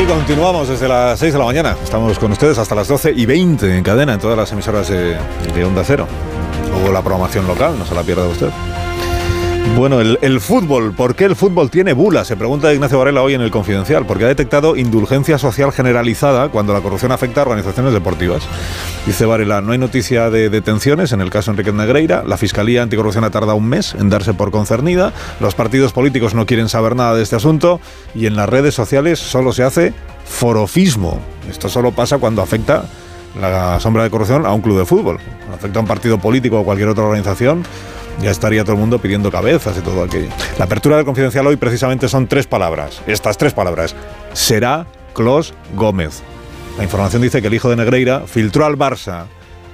Aquí continuamos desde las 6 de la mañana. Estamos con ustedes hasta las 12 y 20 en cadena en todas las emisoras de, de Onda Cero. Luego la programación local, no se la pierda usted. Bueno, el, fútbol, ¿por qué el fútbol tiene bula? Se pregunta Ignacio Varela hoy en el Confidencial, porque ha detectado indulgencia social generalizada cuando la corrupción afecta a organizaciones deportivas. Dice Varela, no hay noticia de detenciones en el caso Enrique Negreira, la Fiscalía Anticorrupción ha tardado un mes en darse por concernida, los partidos políticos no quieren saber nada de este asunto y en las redes sociales solo se hace forofismo. Esto solo pasa cuando afecta la sombra de corrupción a un club de fútbol. Afecta a un partido político o cualquier otra organización, ya estaría todo el mundo pidiendo cabezas y todo aquello. La apertura del confidencial hoy precisamente son tres palabras. Estas tres palabras. Será Clos Gómez. La información dice que el hijo de Negreira filtró al Barça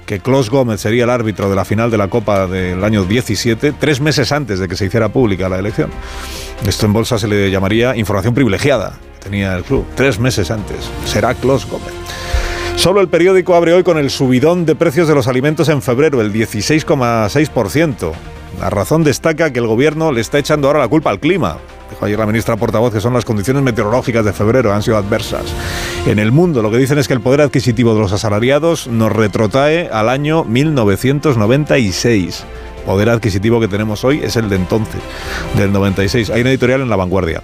que Clos Gómez sería el árbitro de la final de la Copa del año 17, tres meses antes de que se hiciera pública la elección. Esto en bolsa se le llamaría información privilegiada, tenía el club, tres meses antes. Será Clos Gómez. Solo el periódico abre hoy con el subidón de precios de los alimentos en febrero, el 16,6%. La razón destaca que el gobierno le está echando ahora la culpa al clima. Dijo ayer la ministra portavoz que son las condiciones meteorológicas de febrero, han sido adversas. En el mundo lo que dicen es que el poder adquisitivo de los asalariados nos retrotrae al año 1996. Poder adquisitivo que tenemos hoy es el de entonces, del 96. Hay una editorial en La Vanguardia.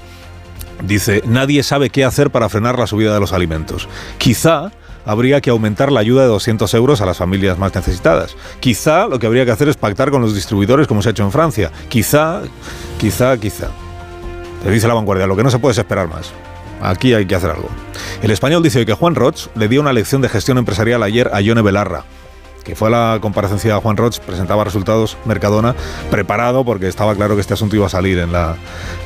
Dice, nadie sabe qué hacer para frenar la subida de los alimentos. Quizá habría que aumentar la ayuda de 200 euros a las familias más necesitadas. Quizá lo que habría que hacer es pactar con los distribuidores como se ha hecho en Francia. Quizá, quizá, quizá. Te dice la vanguardia, lo que no se puede es esperar más. Aquí hay que hacer algo. El español dice que Juan Roch le dio una lección de gestión empresarial ayer a Yone Belarra que fue la comparecencia de Juan Roch, presentaba resultados Mercadona preparado porque estaba claro que este asunto iba a salir en la,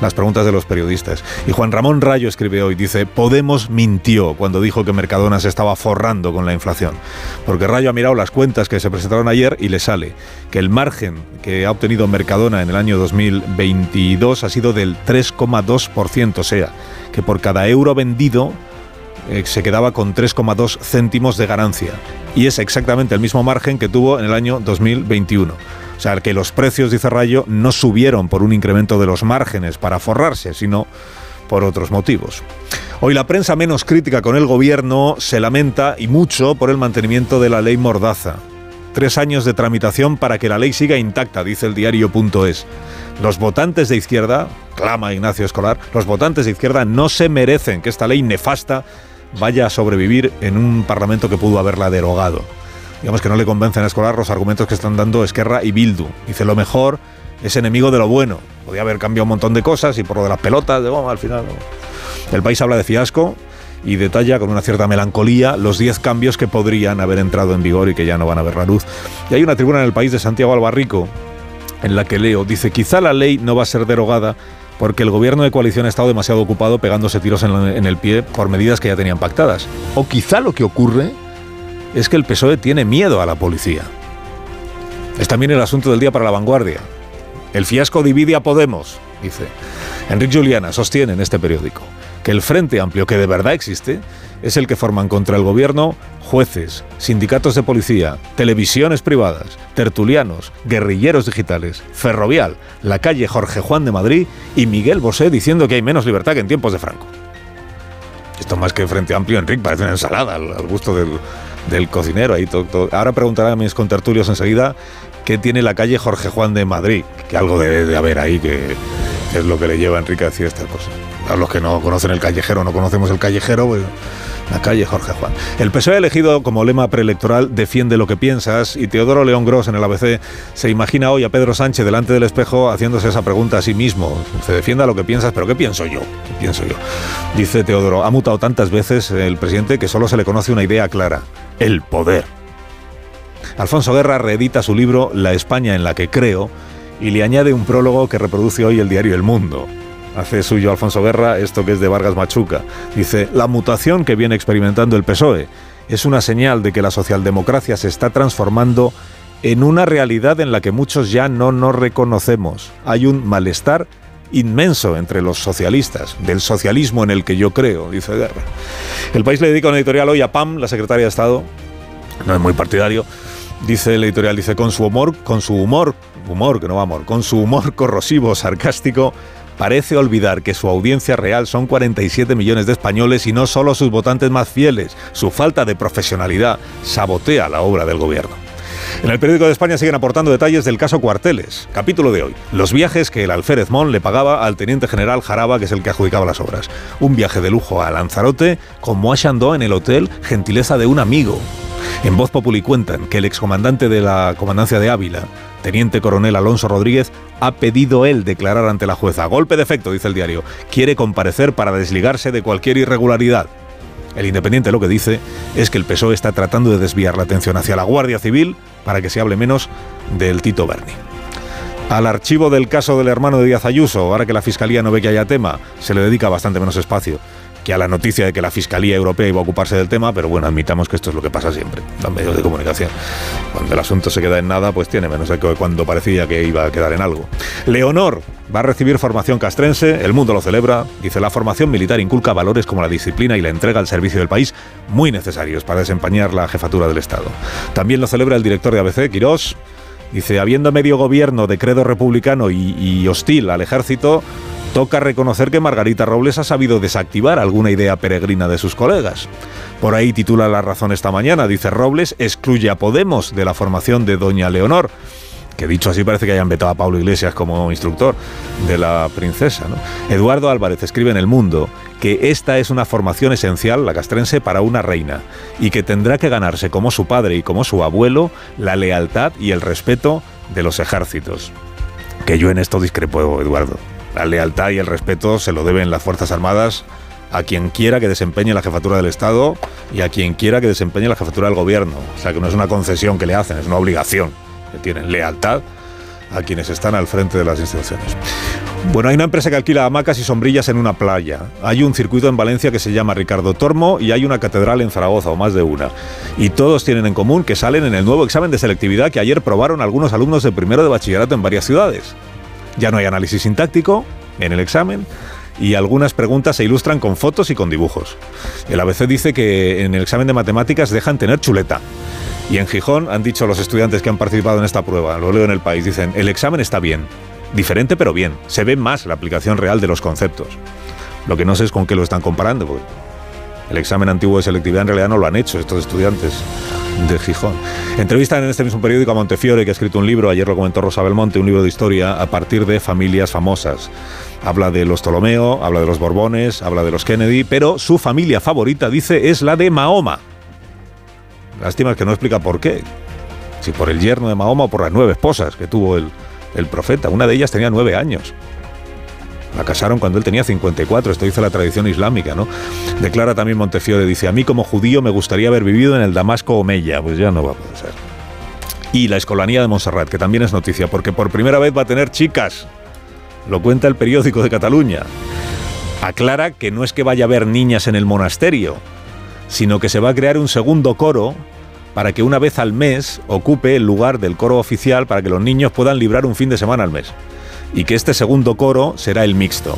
las preguntas de los periodistas. Y Juan Ramón Rayo escribe hoy, dice, Podemos mintió cuando dijo que Mercadona se estaba forrando con la inflación. Porque Rayo ha mirado las cuentas que se presentaron ayer y le sale que el margen que ha obtenido Mercadona en el año 2022 ha sido del 3,2%, o sea, que por cada euro vendido eh, se quedaba con 3,2 céntimos de ganancia. Y es exactamente el mismo margen que tuvo en el año 2021. O sea, que los precios, dice Rayo, no subieron por un incremento de los márgenes para forrarse, sino por otros motivos. Hoy la prensa menos crítica con el gobierno se lamenta y mucho por el mantenimiento de la ley Mordaza. Tres años de tramitación para que la ley siga intacta, dice el diario.es. Los votantes de izquierda, clama Ignacio Escolar, los votantes de izquierda no se merecen que esta ley nefasta vaya a sobrevivir en un Parlamento que pudo haberla derogado. Digamos que no le convencen a Escolar los argumentos que están dando Esquerra y Bildu. Dice lo mejor es enemigo de lo bueno. Podía haber cambiado un montón de cosas y por lo de las pelotas, de goma, al final. El país habla de fiasco y detalla con una cierta melancolía los 10 cambios que podrían haber entrado en vigor y que ya no van a ver la luz. Y hay una tribuna en el país de Santiago Albarrico en la que leo, dice, quizá la ley no va a ser derogada porque el gobierno de coalición ha estado demasiado ocupado pegándose tiros en, en, el pie por medidas que ya tenían pactadas. O quizá lo que ocurre es que el PSOE tiene miedo a la policía. Es también el asunto del día para la vanguardia. El fiasco divide a Podemos, dice. Enrique Juliana sostiene en este periódico que el Frente Amplio, que de verdad existe, es el que forman contra el gobierno jueces, sindicatos de policía, televisiones privadas, tertulianos, guerrilleros digitales, Ferrovial, la calle Jorge Juan de Madrid y Miguel Bosé diciendo que hay menos libertad que en tiempos de Franco. Esto más que Frente Amplio, Enrique, parece una ensalada al, gusto del, cocinero. Ahí. Ahora preguntaré a mis contertulios enseguida qué tiene la calle Jorge Juan de Madrid, que algo debe de haber ahí que es lo que le lleva a Enrique a decir estas cosas. A los que no conocen el callejero, no conocemos el callejero, pues, la calle Jorge Juan. El PSOE ha elegido como lema preelectoral Defiende lo que piensas y Teodoro León Gross en el ABC se imagina hoy a Pedro Sánchez delante del espejo haciéndose esa pregunta a sí mismo. Se defienda lo que piensas, pero ¿qué pienso yo? ¿Qué pienso yo? Dice Teodoro, ha mutado tantas veces el presidente que solo se le conoce una idea clara, el poder. Alfonso Guerra reedita su libro La España en la que creo y le añade un prólogo que reproduce hoy el diario El Mundo. Hace suyo Alfonso Guerra esto que es de Vargas Machuca. Dice, la mutación que viene experimentando el PSOE es una señal de que la socialdemocracia se está transformando en una realidad en la que muchos ya no nos reconocemos. Hay un malestar inmenso entre los socialistas, del socialismo en el que yo creo, dice Guerra. El país le dedica un editorial hoy a Pam, la secretaria de Estado, no es muy partidario, dice el editorial, dice, con su humor, con su humor, humor que no amor, con su humor corrosivo, sarcástico, parece olvidar que su audiencia real son 47 millones de españoles y no solo sus votantes más fieles. Su falta de profesionalidad sabotea la obra del gobierno. En el periódico de España siguen aportando detalles del caso Cuarteles. Capítulo de hoy. Los viajes que el alférez Mon le pagaba al teniente general Jaraba, que es el que adjudicaba las obras. Un viaje de lujo a Lanzarote con Moa en el hotel, gentileza de un amigo. En Voz Populi cuentan que el excomandante de la comandancia de Ávila, teniente coronel Alonso Rodríguez, ha pedido él declarar ante la jueza. Golpe de efecto, dice el diario. Quiere comparecer para desligarse de cualquier irregularidad. El Independiente lo que dice es que el PSOE está tratando de desviar la atención hacia la Guardia Civil para que se hable menos del Tito Berni. Al archivo del caso del hermano de Díaz Ayuso, ahora que la Fiscalía no ve que haya tema, se le dedica bastante menos espacio que a la noticia de que la Fiscalía Europea iba a ocuparse del tema, pero bueno, admitamos que esto es lo que pasa siempre, los medios de comunicación. Cuando el asunto se queda en nada, pues tiene menos de que cuando parecía que iba a quedar en algo. Leonor va a recibir formación castrense, el mundo lo celebra, dice la formación militar inculca valores como la disciplina y la entrega al servicio del país, muy necesarios para desempeñar la jefatura del Estado. También lo celebra el director de ABC, Quirós, dice, habiendo medio gobierno de credo republicano y hostil al ejército, toca reconocer que Margarita Robles ha sabido desactivar alguna idea peregrina de sus colegas. Por ahí titula La Razón esta mañana, dice Robles, excluye a Podemos de la formación de Doña Leonor que dicho así parece que hayan vetado a Pablo Iglesias como instructor de la princesa. Eduardo Álvarez escribe en El Mundo que esta es una formación esencial, la castrense, para una reina, y que tendrá que ganarse como su padre y como su abuelo la lealtad y el respeto de los ejércitos. Que yo en esto discrepo, Eduardo. La lealtad y el respeto se lo deben las Fuerzas Armadas a quien quiera que desempeñe la jefatura del Estado y a quien quiera que desempeñe la jefatura del gobierno. O sea que no es una concesión que le hacen, es una obligación. Que tienen lealtad a quienes están al frente de las instituciones. Bueno, hay una empresa que alquila hamacas y sombrillas en una playa. Hay un circuito en Valencia que se llama Ricardo Tormo y hay una catedral en Zaragoza, o más de una. Y todos tienen en común que salen en el nuevo examen de selectividad que ayer probaron algunos alumnos de primero de bachillerato en varias ciudades. Ya no hay análisis sintáctico en el examen y algunas preguntas se ilustran con fotos y con dibujos. El ABC dice que en el examen de matemáticas dejan tener chuleta. Y en Gijón han dicho los estudiantes que han participado en esta prueba, lo leo en el país, dicen, el examen está bien, diferente pero bien, se ve más la aplicación real de los conceptos. Lo que no sé es con qué lo están comparando, el examen antiguo de selectividad en realidad no lo han hecho estos estudiantes de Gijón. Entrevistan en este mismo periódico a Montefiore, que ha escrito un libro, ayer lo comentó Rosa Belmonte, un libro de historia a partir de familias famosas. Habla de los Ptolomeo, habla de los Borbones, habla de los Kennedy, pero su familia favorita, dice, es la de Mahoma. Lástima que no explica por qué. Si por el yerno de Mahoma o por las nueve esposas que tuvo el, el profeta. Una de ellas tenía nueve años. La casaron cuando él tenía 54, esto dice la tradición islámica, ¿no? Declara también Montefiore, dice, a mí como judío me gustaría haber vivido en el Damasco Omeya, pues ya no va a poder ser. Y la escolanía de Montserrat, que también es noticia, porque por primera vez va a tener chicas. Lo cuenta el periódico de Cataluña. Aclara que no es que vaya a haber niñas en el monasterio, sino que se va a crear un segundo coro para que una vez al mes ocupe el lugar del coro oficial para que los niños puedan librar un fin de semana al mes y que este segundo coro será el mixto,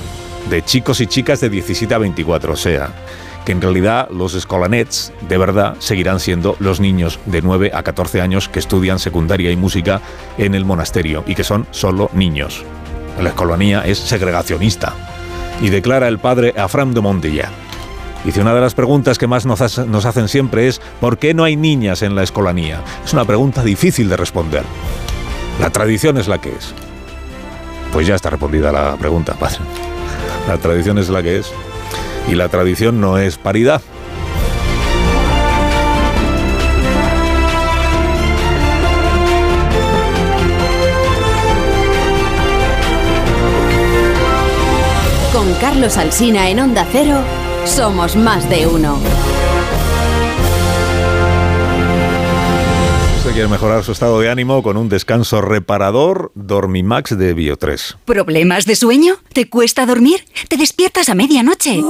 de chicos y chicas de 17 a 24, o sea, que en realidad los escolanets de verdad seguirán siendo los niños de 9 a 14 años que estudian secundaria y música en el monasterio y que son solo niños. La escolanía es segregacionista. Y declara el padre Afram de Montilla. Dice, una de las preguntas que más nos, nos hacen siempre es ¿por qué no hay niñas en la escolanía? Es una pregunta difícil de responder. La tradición es la que es. Pues ya está respondida la pregunta, padre. La tradición es la que es. Y la tradición no es paridad. Con Carlos Alsina en Onda Cero, somos más de uno. Quiere mejorar su estado de ánimo con un descanso reparador, Dormimax de Bio3. ¿Problemas de sueño? ¿Te cuesta dormir? ¿Te despiertas a medianoche?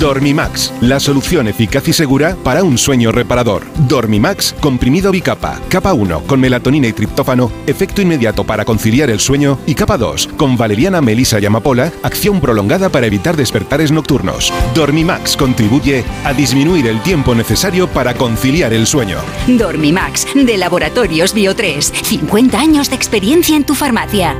Dormimax, la solución eficaz y segura para un sueño reparador. Dormimax, comprimido bicapa. Capa 1, con melatonina y triptófano, efecto inmediato para conciliar el sueño. Y capa 2, con valeriana, melisa y amapola, acción prolongada para evitar despertares nocturnos. Dormimax contribuye a disminuir el tiempo necesario para conciliar el sueño. Dormimax, de Laboratorios Bio3. 50 años de experiencia en tu farmacia.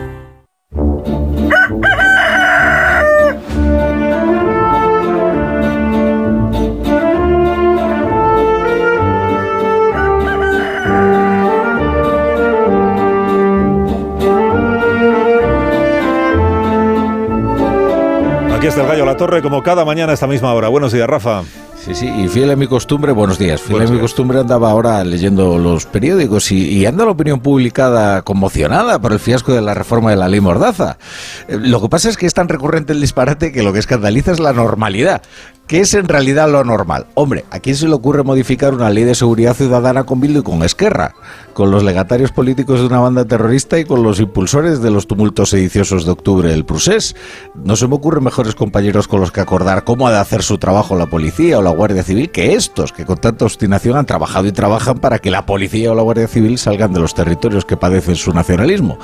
Aquí está el gallo La Torre, como cada mañana a esta misma hora. Buenos días, Rafa. Sí, sí, y fiel a mi costumbre, buenos días. Fiel Buenos a mi días. costumbre andaba ahora leyendo los periódicos y, y anda la opinión publicada conmocionada por el fiasco de la reforma de la ley Mordaza. Eh, Lo que pasa es que es tan recurrente el disparate que lo que escandaliza es la normalidad. ¿Qué es en realidad lo normal? Hombre, ¿a quién se le ocurre modificar una ley de seguridad ciudadana con Bildu y con Esquerra? Con los legatarios políticos de una banda terrorista y con los impulsores de los tumultos sediciosos de octubre del Prusés. No se me ocurren mejores compañeros con los que acordar cómo ha de hacer su trabajo la policía o la Guardia Civil que estos, que con tanta obstinación han trabajado y trabajan para que la policía o la Guardia Civil salgan de los territorios que padecen su nacionalismo.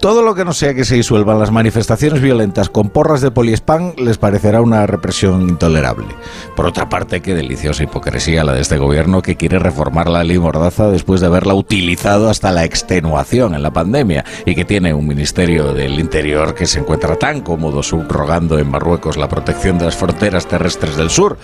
Todo lo que no sea que se disuelvan las manifestaciones violentas con porras de poliespan les parecerá una represión intolerable. Por otra parte, qué deliciosa hipocresía la de este gobierno que quiere reformar la ley Mordaza después de haberla utilizado hasta la extenuación en la pandemia y que tiene un Ministerio del Interior que se encuentra tan cómodo subrogando en Marruecos la protección de las fronteras terrestres del sur.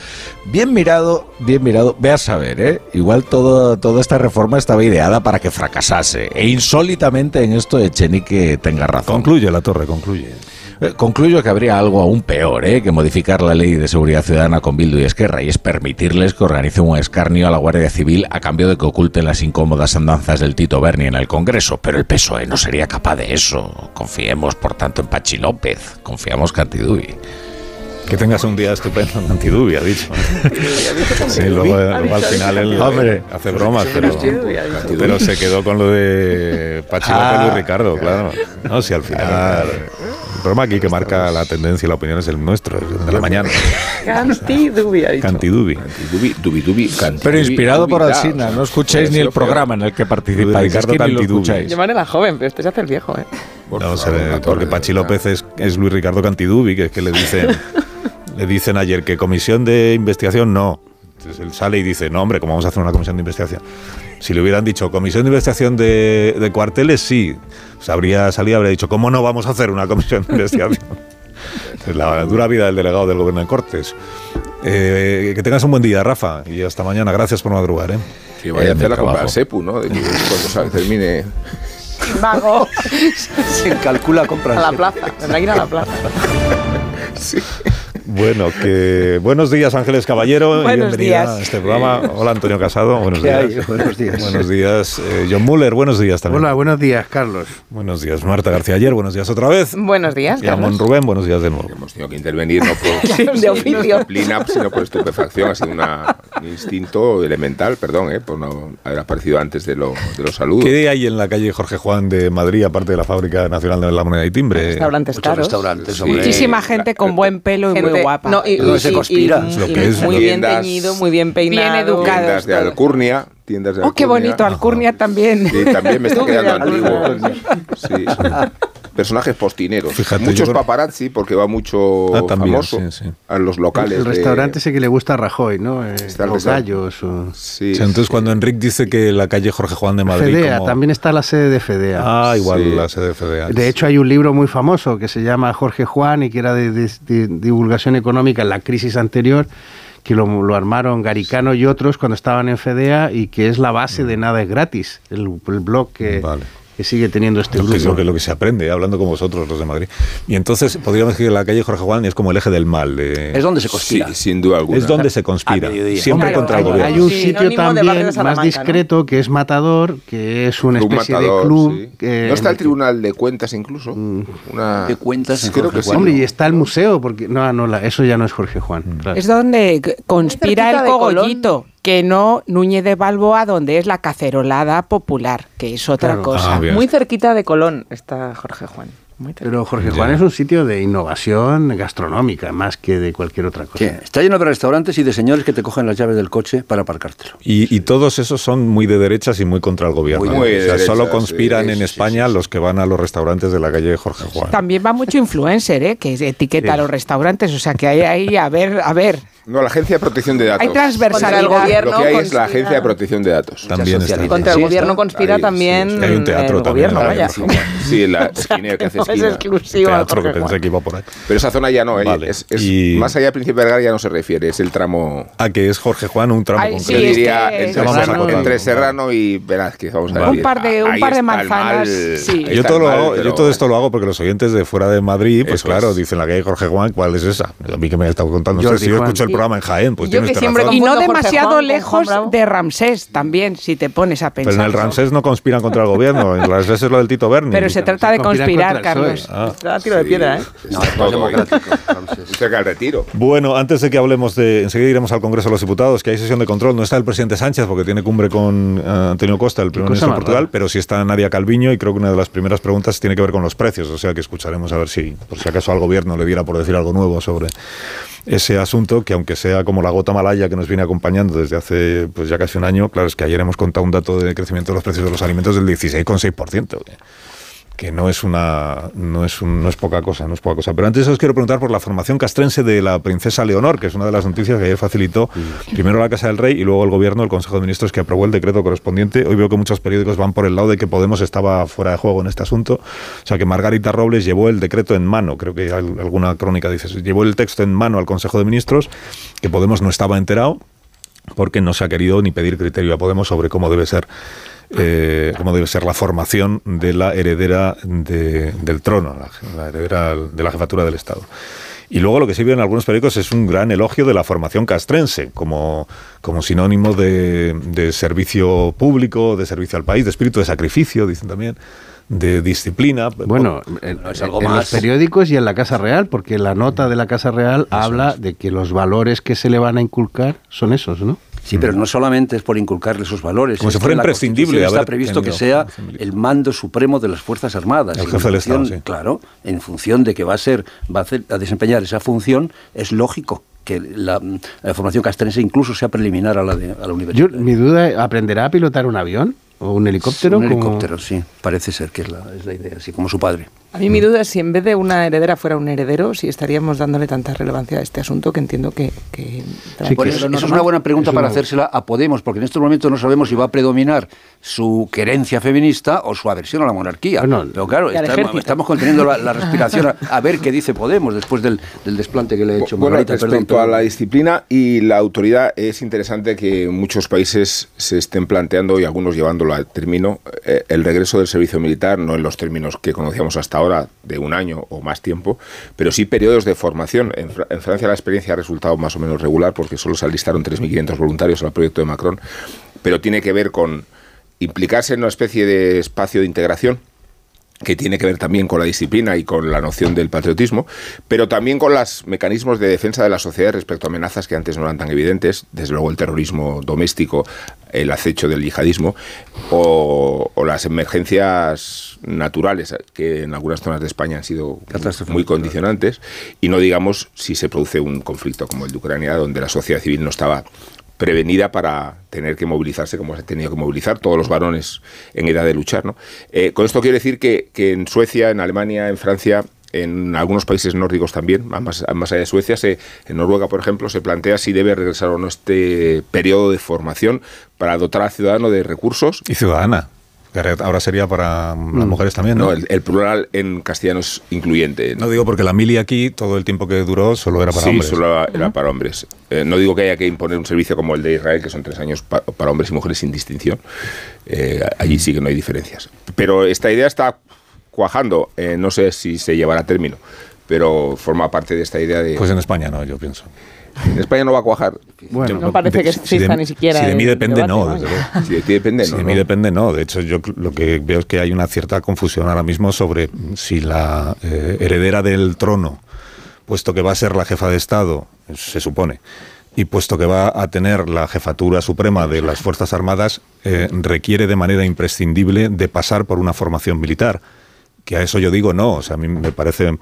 Bien mirado, bien mirado. Ve a saber, ¿eh? Igual todo, toda esta reforma estaba ideada para que fracasase. E insólitamente en esto Echenique tenga razón. Concluye La Torre, concluye. Eh, Concluyo que habría algo aún peor ¿eh? que modificar la ley de seguridad ciudadana con Bildu y Esquerra y es permitirles que organicen un escarnio a la Guardia Civil a cambio de que oculten las incómodas andanzas del Tito Berni en el Congreso. Pero el PSOE no sería capaz de eso. Confiemos, por tanto, en Pachi López. Confiamos que Antidubi. Que tengas un día estupendo en Antidubi, ha dicho. Sí, luego, luego al final él Hombre. hace bromas, pero, pero se quedó con lo de Pachi López y Ricardo, claro. No, si al final... El programa aquí que marca la tendencia y la opinión es el nuestro, el de la mañana. Cantidubi, ha dicho. Cantidubi. Dubi, dubi, dubi, canti, Pero inspirado por Alsina, no escucháis ni el programa en el que participáis. Ricardo Es que ni lo Cantidubi. escucháis. Yo joven, pero este se hace el viejo, ¿eh? Por No, favor, se ve, la porque Pachi. López es, es Luis Ricardo Cantidubi, que es que le dicen, le dicen ayer que comisión de investigación no. Entonces él sale y dice, no hombre, ¿cómo vamos a hacer una comisión de investigación? Si le hubieran dicho comisión de investigación de, de cuarteles, sí. O sea, habría salido y habría dicho, ¿cómo no vamos a hacer una comisión de investigación? Es la dura vida del delegado del gobierno de Cortes. Eh, que tengas un buen día, Rafa, y hasta mañana. Gracias por madrugar. ¿eh? Que vaya Eh, a hacer la compra al Sepu, ¿no? De que cuando se termine. Vago. Se calcula compras. A la plaza. Tendrá que ir a la plaza. Bueno, que buenos días Ángeles Caballero y Buenos bienvenida días. a este programa. Hola Antonio Casado, buenos ¿Qué días. hay? Buenos días. Buenos días. Eh, John Muller, buenos días también. Hola, buenos días, Carlos. Buenos días Marta García Ayer, buenos días otra vez. Buenos días, Y. Rubén, buenos días de nuevo. Hemos tenido que intervenir no por De oficio. disciplina, sino por estupefacción. Ha sido una- un instinto elemental, perdón, ¿eh? por no haber aparecido antes de, lo, de los saludos. ¿Qué hay en la calle Jorge Juan de Madrid, aparte de la Fábrica Nacional de la Moneda y Timbre? Restaurantes Muchos caros. restaurantes, Sí. hombre. Muchísima gente con buen pelo y muy guapa. No, y, No y- se y- conspira. y- Es lo que es, muy bien teñido, muy bien peinado. educado. Tiendas de. Alcurnia. Tiendas de Oh, qué Alcurnia. bonito, Alcurnia también. Sí, también me está quedando antiguo. Sí. Personajes postineros. Fíjate, Muchos creo- paparazzi, porque va mucho Ah, también, famoso sí, sí. a los locales. el de- restaurante ese que le gusta a Rajoy, ¿no? Eh, Está los gallos. O... Sí, O sea, entonces sí. cuando Enrique dice que la calle Jorge Juan de Madrid... Fedea, como- también está la sede de Fedea. Ah, igual Sí. la sede de Fedea. De hecho, hay un libro muy famoso que se llama Jorge Juan y que era de, de- de divulgación económica en la crisis anterior, que lo, lo armaron Garicano y otros cuando estaban en Fedea y que es la base de Nada es Gratis, el, el blog que, Vale. Que sigue teniendo este Lo que, es lo, grupo. que, lo que se aprende, hablando con vosotros, los de Madrid. Y entonces podríamos decir que la calle Jorge Juan es como el eje del mal. de- Es donde se Sí, conspira. sin duda alguna. es donde se conspira. Siempre Claro, contra el hay- gobierno. Hay un Sí, sitio también más Salamanca, ¿no? discreto que es Matador, que es una Club especie Matador, de club. sí. que- ¿No está el Tribunal de Cuentas incluso? Mm. Una... De cuentas en Creo que sí. Hombre, y está el museo, porque no, no, la- eso ya no es Jorge Juan. claro. Es donde conspira el cogollito. Que no Núñez de Balboa, donde es la cacerolada popular, que es otra Claro. cosa. Ah. Muy cerquita de Colón está Jorge Juan. Muy. Pero Jorge Ya. Juan es un sitio de innovación gastronómica más que de cualquier otra cosa. Sí, está lleno de restaurantes y de señores que te cogen las llaves del coche para aparcártelo. Y, y todos esos son muy de derechas y muy contra el gobierno. Muy- muy de o sea, solo conspiran sí, en España sí, sí. los que van a los restaurantes de la calle Jorge Juan. También va mucho influencer, ¿eh? que etiqueta a los restaurantes, o sea que hay ahí, a ver, a ver, No, la Agencia de Protección de Datos. hay transversalidad. Contra el gobierno. Lo que hay es la conspira- Agencia de Protección de Datos. También está. Contra el Sí, gobierno conspira Ahí, sí, también sí. Hay un teatro el también. gobierno, vaya. Sí, la esquina que hace No es esquina. exclusiva. Teatro que pensé que iba por ahí. Pero esa zona ya no, ¿eh? Vale. es, es- Y- más allá de Príncipe Vergara ya no se refiere, es el tramo... A que es Jorge Juan un tramo Ay, Yo sí, concreto. es diría que- entre, Serrano, entre Serrano y Velázquez, vamos a decir. Un par de- un par de manzanas, sí. Yo todo, lo hago, yo todo esto lo hago porque los oyentes de fuera de Madrid, pues claro, es. dicen la calle Jorge Juan, ¿cuál es esa? A mí que me ha estado contando yo escucho el programa en Jaén, pues Yo tiene que usted siempre razón. Y no demasiado Juan lejos de Ramsés también, si te pones a Pero pensar. en el Ramsés no conspiran contra el gobierno, en el Ramsés es lo del Tito Berni. Pero se trata de Conspirar. Carlos. Ah. Está a tiro de piedra, ¿eh? No, es más democrático. Ramsés. Cerca del retiro. Bueno, antes de que hablemos de. Enseguida iremos al Congreso de los Diputados, que hay sesión de control. No está el presidente Sánchez porque tiene cumbre con eh, Antonio Costa, el primer ministro de Portugal, rara. pero sí está Nadia Calviño y creo que una de las primeras preguntas tiene que ver con los precios. O sea que escucharemos a ver si, por si acaso al gobierno le diera por decir algo nuevo sobre ese asunto, que aunque sea como la gota malaya que nos viene acompañando desde hace pues ya casi un año, claro, es que ayer hemos contado un dato de crecimiento de los precios de los alimentos del 16,6%. Que- no es una no es un- no es poca cosa, no es poca cosa. Pero antes os quiero preguntar por la formación castrense de la princesa Leonor, que es una de las noticias que ayer facilitó primero la Casa del Rey y luego el gobierno, el Consejo de Ministros que aprobó el decreto correspondiente. Hoy veo que muchos periódicos van por el lado de que Podemos estaba fuera de juego en este asunto. O sea que Margarita Robles llevó el decreto en mano, creo que al- alguna crónica dice, llevó el texto en mano al Consejo de Ministros, que Podemos no estaba enterado porque no se ha querido ni pedir criterio a Podemos sobre cómo debe ser eh, cómo debe ser la formación de la heredera de- del trono, la, la heredera de la jefatura del Estado. Y luego lo que sí veo en algunos periódicos es un gran elogio de la formación castrense, como, como sinónimo de servicio público, de servicio al país, de espíritu de sacrificio, dicen también, de disciplina. Bueno, en, No, es algo en más. los periódicos y en la Casa Real, porque la nota de la Casa Real habla de que los valores que se le van a inculcar son esos, ¿no? Sí, pero no solamente es por inculcarle esos valores. Como si fuera imprescindible Está previsto que sea el mando supremo de las Fuerzas Armadas. El jefe del Estado, sí. Claro, en función de que va a ser, va a, hacer- a desempeñar esa función, es lógico que la, la formación castrense incluso sea preliminar a la, de, a la Yo, universidad. mi duda, ¿aprenderá a pilotar un avión o un helicóptero? Un como- helicóptero, sí. Parece ser que es la, es la idea, así como su padre. A mí mi duda es si en vez de una heredera fuera un heredero, si estaríamos dándole tanta relevancia a este asunto que entiendo que... que Sí, Por que eso, es eso es normal. una buena pregunta Es para una- hacérsela a Podemos, porque en estos momentos no sabemos si va a predominar su querencia feminista o su aversión a la monarquía. Bueno, Pero claro, estamos, conteniendo la, la respiración a, a ver qué dice Podemos después del, del desplante que le ha hecho Bueno, Margarita. respecto perdón, a la disciplina y la autoridad, es interesante que muchos países se estén planteando, y algunos llevándolo a término, eh, el regreso del servicio militar, no en los términos que conocíamos hasta ahora, de un año o más tiempo, pero sí periodos de formación. En, en Francia la experiencia ha resultado más o menos regular, porque solo se alistaron 3.500 voluntarios al proyecto de Macron, pero tiene que ver con implicarse en una especie de espacio de integración que tiene que ver también con la disciplina y con la noción del patriotismo, pero también con los mecanismos de defensa de la sociedad respecto a amenazas que antes no eran tan evidentes, desde luego el terrorismo doméstico, el acecho del yihadismo o, o las emergencias naturales que en algunas zonas de España han sido muy condicionantes y no digamos si se produce un conflicto como el de Ucrania donde la sociedad civil no estaba prevenida para tener que movilizarse como se ha tenido que movilizar todos los varones en edad de luchar. ¿no? Eh, con esto quiero decir que, que en Suecia, en Alemania, en Francia, en algunos países nórdicos también, más, más allá de Suecia, se, en Noruega, por ejemplo, se plantea si debe regresar o no este periodo de formación para dotar al ciudadano de recursos. Y ciudadana. ahora sería para las mujeres también, ¿no? No, el, el plural en castellano es incluyente. No digo porque la mili aquí, todo el tiempo que duró, solo era para sí, hombres. solo era para hombres. Eh, no digo que haya que imponer un servicio como el de Israel, que son tres años pa- para hombres y mujeres sin distinción. Eh, allí sí que no hay diferencias. Pero esta idea está cuajando. Eh, no sé si se llevará a término, pero forma parte de esta idea de... Pues en España no, yo pienso. en España no va a cuajar. Bueno, No parece que de- si exista de- ni siquiera Si de mí depende, debate, no, vaya. desde luego. Si de ti depende, Si no, de mí no. depende, no. De hecho, yo lo que veo es que hay una cierta confusión ahora mismo sobre si la eh, heredera del trono, puesto que va a ser la jefa de Estado, se supone, y puesto que va a tener la jefatura suprema de las Fuerzas Armadas, eh, requiere de manera imprescindible de pasar por una formación militar. Que a eso yo digo no, o sea, a mí me parece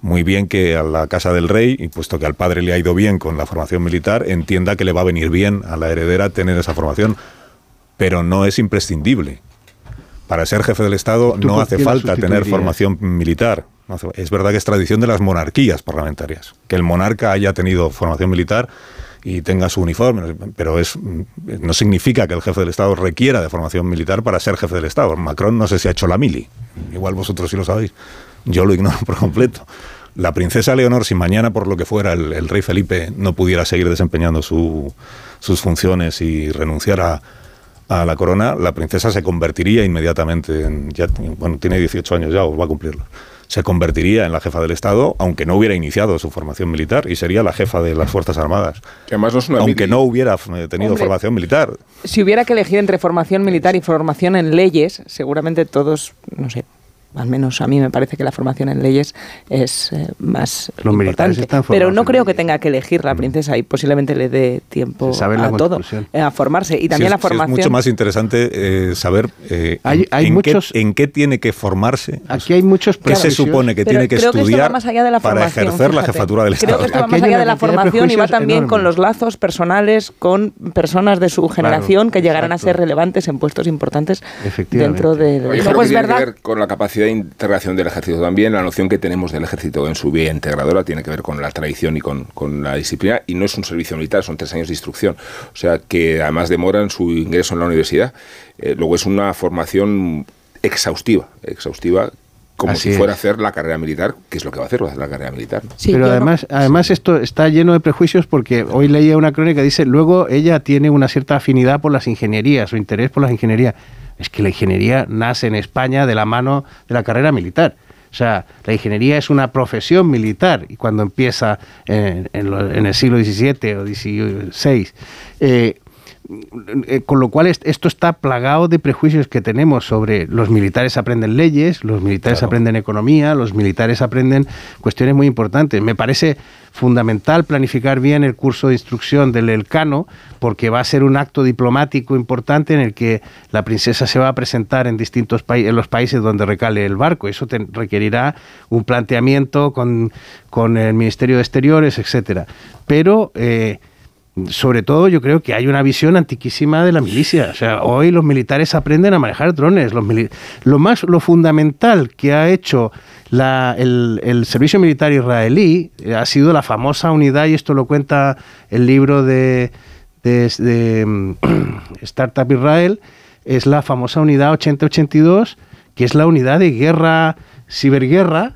muy bien que a la casa del rey, y puesto que al padre le ha ido bien con la formación militar, entienda que le va a venir bien a la heredera tener esa formación, pero no es imprescindible. Para ser jefe del Estado ¿Tú no hace falta tener formación militar. No hace- Es verdad que es tradición de las monarquías parlamentarias, que el monarca haya tenido formación militar y tenga su uniforme, pero es no significa que el jefe del Estado requiera de formación militar para ser jefe del Estado. Macron no sé si ha hecho la mili, igual vosotros sí lo sabéis. Yo lo ignoro por completo. La princesa Leonor, si mañana por lo que fuera el, rey Felipe no pudiera seguir desempeñando su- sus funciones y renunciara a la corona, la princesa se convertiría inmediatamente en, ya, bueno, tiene 18 años ya, o va a cumplirlo, se convertiría en la jefa del Estado, aunque no hubiera iniciado su formación militar, y sería la jefa de las Fuerzas Armadas. Que además no es una aunque mili. no hubiera eh, tenido Hombre. formación militar. Si hubiera que elegir entre formación militar y formación en leyes, seguramente todos, no sé, al menos a mí me parece que la formación en leyes es eh, más Los militares importante. están Pero no creo que tenga que elegir la princesa y posiblemente le dé tiempo a todo, eh, a formarse. Y también es- la formación... es mucho más interesante eh, saber eh, Hay- en, hay en muchos- qué, en qué tiene que formarse. Aquí hay muchos ¿Qué se supone que Pero tiene que creo que estudiar más allá de la para ejercer la jefatura del Creo Estado? que esto va más allá de la de formación y va también con los lazos personales con personas de su generación que llegarán a ser relevantes en puestos importantes dentro de... Yo Luego creo que es verdad- que ver con la capacidad de integración del ejército también. La noción que tenemos del ejército en su vía integradora tiene que ver con la tradición y con, con la disciplina. Y no es un servicio militar, son tres años de instrucción. O sea, que además demoran su ingreso en la universidad. Eh, luego es una formación exhaustiva, exhaustiva como Así si fuera a hacer la carrera militar, que es lo que va a hacer, va a hacer la carrera militar. ¿no? Sí, Pero no- además, además esto está lleno de prejuicios porque hoy leía una crónica que dice, luego ella tiene una cierta afinidad por las ingenierías o interés por las ingenierías. Es que la ingeniería nace en España de la mano de la carrera militar. O sea, la ingeniería es una profesión militar y cuando empieza en, en en el siglo XVII o XVI, con lo cual est- esto está plagado de prejuicios que tenemos sobre los militares aprenden leyes, los militares aprenden economía, los militares aprenden cuestiones muy importantes. Me parece fundamental planificar bien el curso de instrucción del Elcano porque va a ser un acto diplomático importante en el que la princesa se va a presentar en distintos países, en los países donde recale el barco. Eso te- requerirá un planteamiento con, con el Ministerio de Exteriores, etcétera. Pero eh, sobre todo yo creo que hay una visión antiquísima de la milicia. O sea, hoy los militares aprenden a manejar drones. Lo más, lo fundamental que ha hecho el, servicio militar israelí eh, ha sido la famosa unidad, y esto lo cuenta el libro de, de- de, mm, Startup Israel, es la famosa unidad 8082, que es la unidad de guerra, ciberguerra,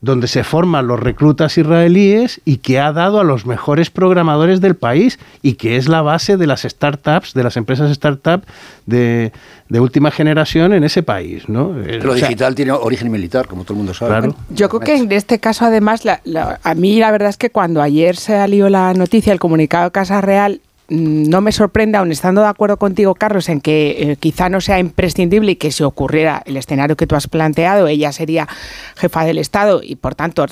donde se forman los reclutas israelíes y que ha dado a los mejores programadores del país y que es la base de las startups, de las empresas startup de, de última generación en ese país. ¿no? Eh, Lo o sea, digital tiene origen militar, como todo el mundo sabe. Claro. Yo creo que en este caso, además, la- la- a mí la verdad es que cuando ayer salió la noticia, el comunicado de Casa Real, no me sorprende, aun estando de acuerdo contigo, Carlos, en que eh, quizá no sea imprescindible y que si ocurriera el escenario que tú has planteado, ella sería jefa del Estado y, por tanto,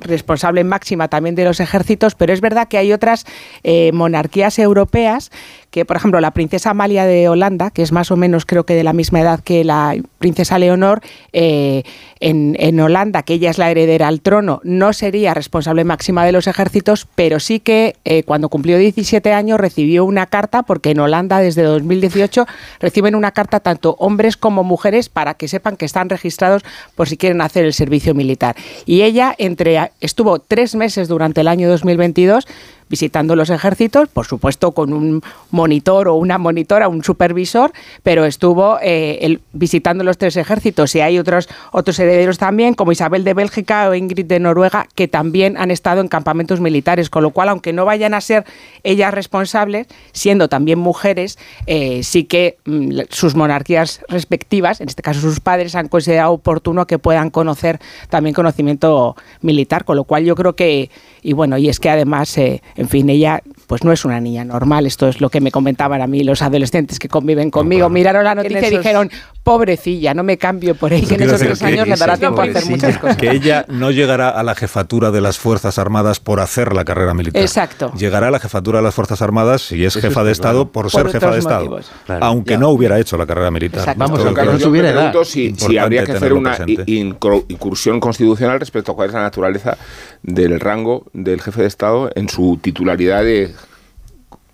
responsable máxima también de los ejércitos, pero es verdad que hay otras eh, monarquías europeas que, por ejemplo, la princesa Amalia de Holanda, que es más o menos creo que de la misma edad que la princesa Leonor, eh, en, en Holanda, que ella es la heredera al trono, no sería responsable máxima de los ejércitos, pero sí que eh, cuando cumplió 17 años recibió una carta, porque en Holanda desde 2018 reciben una carta tanto hombres como mujeres para que sepan que están registrados por si quieren hacer el servicio militar. Y ella entre, estuvo tres meses durante el año 2022 visitando los ejércitos, por supuesto con un monitor o una monitora, un supervisor, pero estuvo eh, el- visitando los tres ejércitos. Y hay otros, otros herederos también, como Isabel de Bélgica o Ingrid de Noruega, que también han estado en campamentos militares, con lo cual, aunque no vayan a ser ellas responsables, siendo también mujeres, eh, sí que mm, sus monarquías respectivas, en este caso sus padres, han considerado oportuno que puedan conocer también conocimiento militar, con lo cual yo creo que, y bueno, y es que además eh, en fin, ella pues no es una niña normal. Esto es lo que me comentaban a mí los adolescentes que conviven conmigo. Miraron la noticia y dijeron, pobrecilla, no me cambio por ella. Que en esos tres años le dará tiempo a hacer muchas cosas. Que ella no llegará a la jefatura de las Fuerzas Armadas por hacer la carrera militar. Exacto. Llegará a la jefatura de las Fuerzas Armadas si es jefa de Estado por, ser jefa de Estado. Aunque no hubiera hecho la carrera militar. Vamos, a Carlos, yo me pregunto si, si habría que hacer una incursión constitucional respecto a cuál es la naturaleza del rango del jefe de Estado en su titularidad de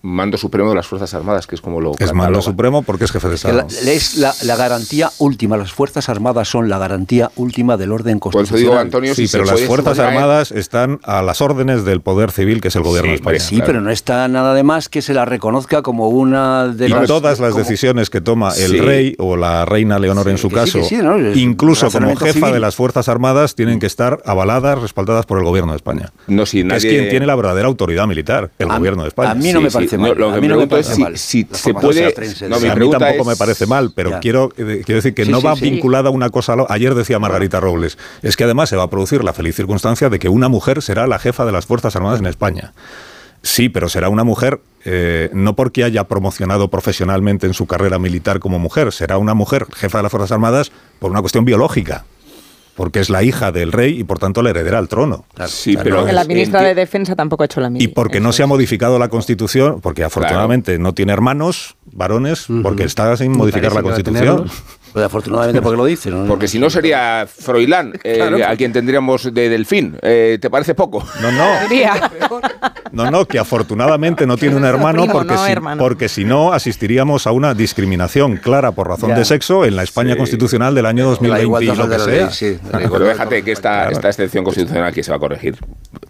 mando supremo de las Fuerzas Armadas, que es como lo... Es mando supremo porque es jefe de Estado. es la, garantía última, las Fuerzas Armadas son la garantía última del orden constitucional. Por digo, Antonio, sí, pero las Fuerzas Armadas están a las órdenes del poder civil, que es el gobierno de España. Sí, pero no está nada de más que se la reconozca como una de y todas las decisiones que toma el rey o la reina Leonor en su caso, incluso como jefa de las Fuerzas Armadas, tienen que estar avaladas, respaldadas por el gobierno de España. No, si nadie... es quien tiene la verdadera autoridad militar, el gobierno de España. A mí no me parece lo que me pregunto es si, se puede. No, a mí tampoco me parece mal, pero quiero, eh, quiero decir que no va vinculada una cosa a lo. Ayer decía Margarita Robles, es que además se va a producir la feliz circunstancia de que una mujer será la jefa de las Fuerzas Armadas en España. Sí, pero será una mujer eh, no porque haya promocionado profesionalmente en su carrera militar como mujer, será una mujer jefa de las Fuerzas Armadas por una cuestión biológica porque es la hija del rey y por tanto le heredera al trono. Sí, pero la ministra de Defensa tampoco ha hecho la misma. Y porque no se ha modificado la Constitución, porque afortunadamente no tiene hermanos varones, porque está sin modificar la Constitución. Pues afortunadamente porque lo dice. Porque si no sería Froilán, eh, a quien tendríamos de Delfín. Eh, ¿Te parece poco? No, no. No, no, que afortunadamente no tiene un hermano porque, si, porque si no asistiríamos a una discriminación clara por razón de sexo en la España constitucional del año 2020 y lo que sea. sí, pero déjate que esta, esta excepción constitucional que se va a corregir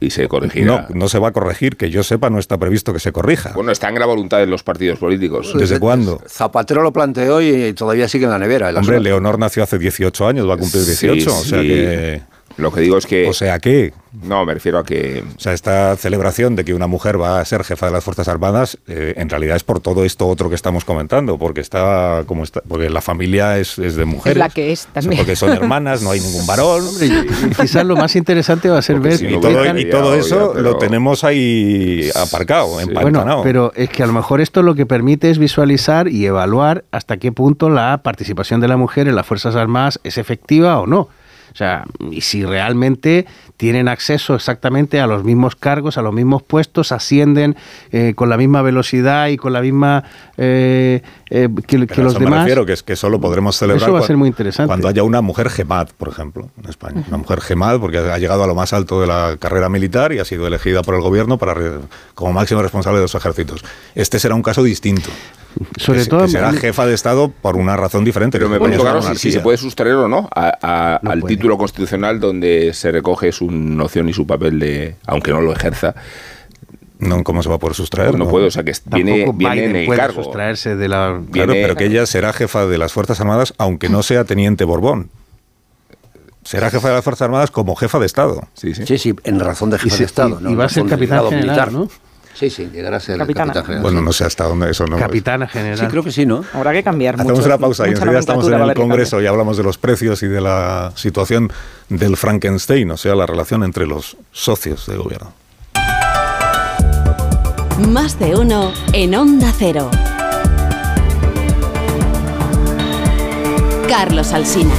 y se corregirá. No, no se va a corregir, que yo sepa no está previsto que se corrija. Bueno, está en la voluntad de los partidos políticos. ¿Desde cuándo? Zapatero lo planteó y todavía sigue en la nevera. Hombre, Leonor nació hace 18 años, va a cumplir 18, o sea que... Lo que digo es que... O sea que... No, me refiero a que... O sea, esta celebración de que una mujer va a ser jefa de las Fuerzas Armadas, eh, en realidad es por todo esto otro que estamos comentando, porque está como está, porque la familia es, de mujeres. Es la que es también. porque son hermanas, no hay ningún varón. y, quizás lo más interesante va a ser ver... y, todo, eso lo tenemos ahí aparcado, empantanado. Bueno, pero es que a lo mejor esto lo que permite es visualizar y evaluar hasta qué punto la participación de la mujer en las Fuerzas Armadas es efectiva o no. O sea, y si realmente tienen acceso exactamente a los mismos cargos, a los mismos puestos, ascienden eh, con la misma velocidad y con la misma eh, eh, que, los demás. Me refiero que es que solo podremos celebrar. Eso va a ser muy interesante. Cuando haya una mujer GEMAT, por ejemplo, en España. Una mujer GEMAT porque ha llegado a lo más alto de la carrera militar y ha sido elegida por el gobierno para como máximo responsable de los ejércitos. Este será un caso distinto. Sobre todo será jefa de Estado por una razón diferente. Pero me pregunto, claro, si, se puede sustraer o no, al título constitucional donde se recoge su noción y su papel de, aunque no lo ejerza, no, ¿Cómo se va a poder sustraer? No, puedo, o sea que viene, viene en el puede cargo. sustraerse de la... Claro, pero que ella será jefa de las Fuerzas Armadas, aunque no sea teniente Borbón. Será jefa de las Fuerzas Armadas como jefa de Estado. Sí, sí, sí, en razón de jefa de Estado. Y, va a ser capitán general, militar, ¿no? Sí, sí, llegará a ser capitana. capitán general. Bueno, no sé hasta dónde eso no. Capitana general. Sí, creo que sí, ¿no? Habrá que cambiar. Hacemos una pausa y enseguida estamos en el Congreso y hablamos de los precios y de la situación del Frankenstein, o sea, la relación entre los socios de gobierno. Más de uno en Onda Cero. Carlos Alsina.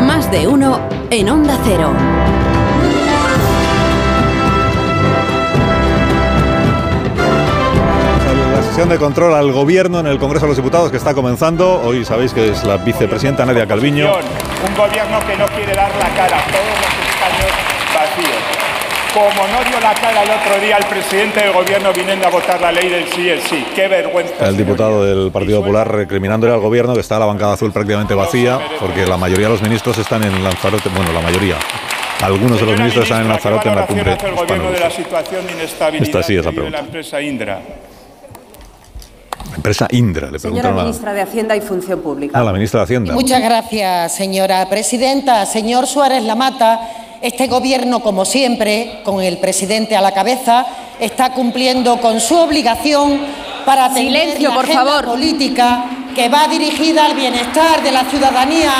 Más de uno en Onda Cero. De control al gobierno en el Congreso de los Diputados que está comenzando. Hoy sabéis que es la vicepresidenta Nadia Calviño. Un gobierno que no quiere dar la cara, todos los escaños vacíos. Como no dio la cara el otro día el presidente del gobierno viniendo a votar la ley del sí el sí. Qué vergüenza. El diputado del Partido Popular recriminándole al gobierno que está la bancada azul prácticamente vacía porque la mayoría de los ministros están en Lanzarote. Bueno, la mayoría. Algunos de los ministros están en Lanzarote en la cumbre. El gobierno de la situación de inestabilidad Esta sí es la pregunta. de la empresa Indra empresa Indra, le Señora ministra de Hacienda y Función Pública. Ah, la ministra de Hacienda. Muchas gracias, señora presidenta. Señor Suárez Lamata, este gobierno, como siempre, con el presidente a la cabeza, está cumpliendo con su obligación para tener Silencio, la por agenda favor. política que va dirigida al bienestar de la ciudadanía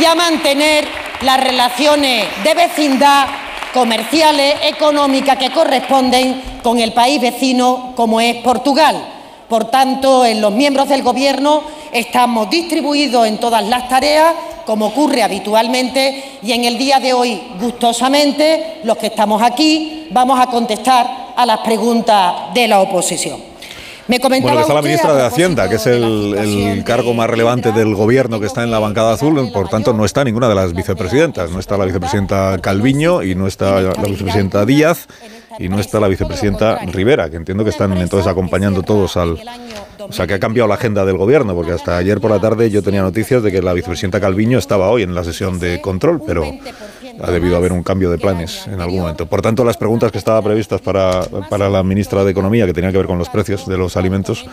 y a mantener las relaciones de vecindad comerciales, económicas que corresponden con el país vecino como es Portugal. Por tanto, en los miembros del Gobierno estamos distribuidos en todas las tareas, como ocurre habitualmente, y en el día de hoy, gustosamente, los que estamos aquí vamos a contestar a las preguntas de la oposición. Me comentaba bueno, está la ministra de Hacienda, que es el, el cargo más relevante del gobierno que está en la bancada azul, por tanto no está ninguna de las vicepresidentas. No está la vicepresidenta Calviño y no está la vicepresidenta Díaz y no está la vicepresidenta Rivera, que entiendo que están entonces acompañando todos al... O sea, que ha cambiado la agenda del gobierno, porque hasta ayer por la tarde yo tenía noticias de que la vicepresidenta Calviño estaba hoy en la sesión de control, pero ha debido haber un cambio de planes en algún momento. Por tanto, las preguntas que estaban previstas para, para la ministra de Economía, que tenían que ver con los precios de los alimentos,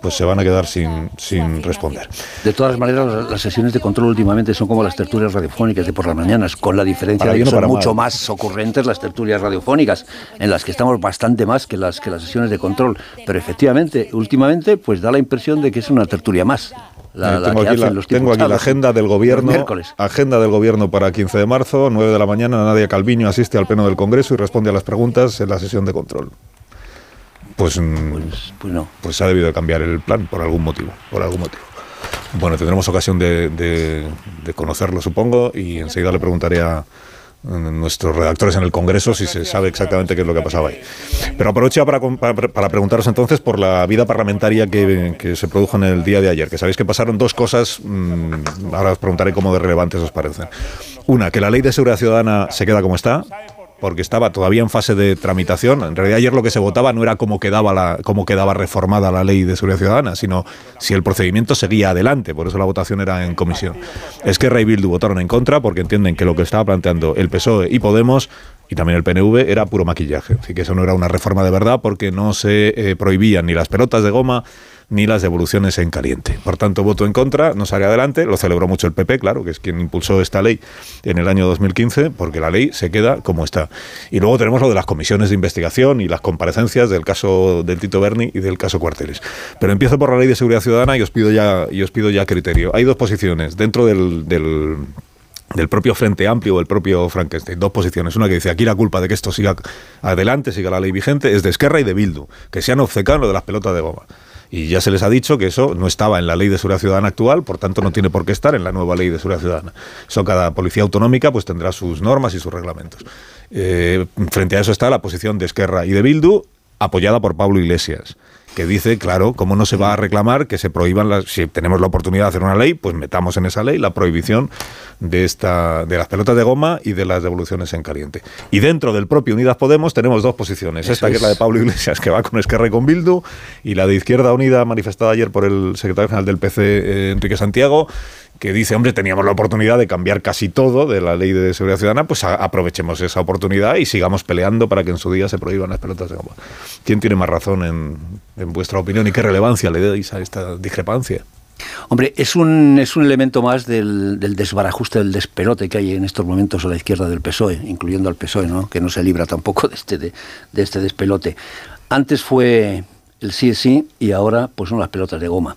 pues se van a quedar sin, sin responder. De todas maneras, las sesiones de control últimamente son como las tertulias radiofónicas de por las mañanas, con la diferencia de que son mucho más ocurrentes las tertulias radiofónicas, en las que estamos bastante más que las, que las sesiones de control. Pero efectivamente, últimamente, pues da la impresión de que es una tertulia más. La, tengo, aquí la, tengo, aquí la, agenda del gobierno. Agenda del gobierno para 15 de marzo, 9 de la mañana. Nadia Calviño asiste al pleno del Congreso y responde a las preguntas en la sesión de control. Pues, mm, pues, pues, no. Pues ha debido de cambiar el plan por algún motivo. Por algún motivo. Bueno, tendremos ocasión de, de conocerlo, supongo, y enseguida le preguntaré a, nuestros redactores en el Congreso si se sabe exactamente qué es lo que ha pasado ahí. Pero aprovecho para, para, preguntaros entonces por la vida parlamentaria que, que, se produjo en el día de ayer, que sabéis que pasaron dos cosas, mmm, ahora os preguntaré cómo de relevantes os parecen. Una, que la ley de seguridad ciudadana se queda como está, porque estaba todavía en fase de tramitación. En realidad ayer lo que se votaba no era cómo quedaba, la, cómo quedaba reformada la ley de seguridad ciudadana, sino si el procedimiento seguía adelante. Por eso la votación era en comisión. Es que Rey Bildu votaron en contra porque entienden que lo que estaba planteando el PSOE y Podemos y también el PNV era puro maquillaje. Así que eso no era una reforma de verdad porque no se eh, prohibían ni las pelotas de goma ni las devoluciones en caliente. Por tanto, voto en contra, no sale adelante, lo celebró mucho el PP, claro, que es quien impulsó esta ley en el año 2015, porque la ley se queda como está. Y luego tenemos lo de las comisiones de investigación y las comparecencias del caso del Tito Berni y del caso Cuarteles. Pero empiezo por la ley de seguridad ciudadana y os pido ya, y os pido ya criterio. Hay dos posiciones dentro del, propio Frente Amplio o el propio Frankenstein. Dos posiciones. Una que dice aquí la culpa de que esto siga adelante, siga la ley vigente, es de Esquerra y de Bildu, que se han obcecado en lo de las pelotas de goma. Y ya se les ha dicho que eso no estaba en la ley de seguridad ciudadana actual, por tanto no tiene por qué estar en la nueva ley de seguridad ciudadana. Eso cada policía autonómica pues tendrá sus normas y sus reglamentos. Eh, frente a eso está la posición de Esquerra y de Bildu, apoyada por Pablo Iglesias que dice, claro, cómo no se va a reclamar que se prohíban las, si tenemos la oportunidad de hacer una ley, pues metamos en esa ley la prohibición de esta de las pelotas de goma y de las devoluciones en caliente. Y dentro del propio Unidas Podemos tenemos dos posiciones, esta que es la de Pablo Iglesias que va con Esquerra y con Bildu y la de Izquierda Unida manifestada ayer por el secretario general del PC eh, Enrique Santiago que dice, hombre, teníamos la oportunidad de cambiar casi todo de la ley de seguridad ciudadana, pues aprovechemos esa oportunidad y sigamos peleando para que en su día se prohíban las pelotas de goma. ¿Quién tiene más razón en, vuestra opinión y qué relevancia le dais a esta discrepancia? Hombre, es un, es un elemento más del, desbarajuste, del despelote que hay en estos momentos a la izquierda del PSOE, incluyendo al PSOE, ¿no? que no se libra tampoco de este, de, de este despelote. Antes fue el sí sí y ahora pues son las pelotas de goma.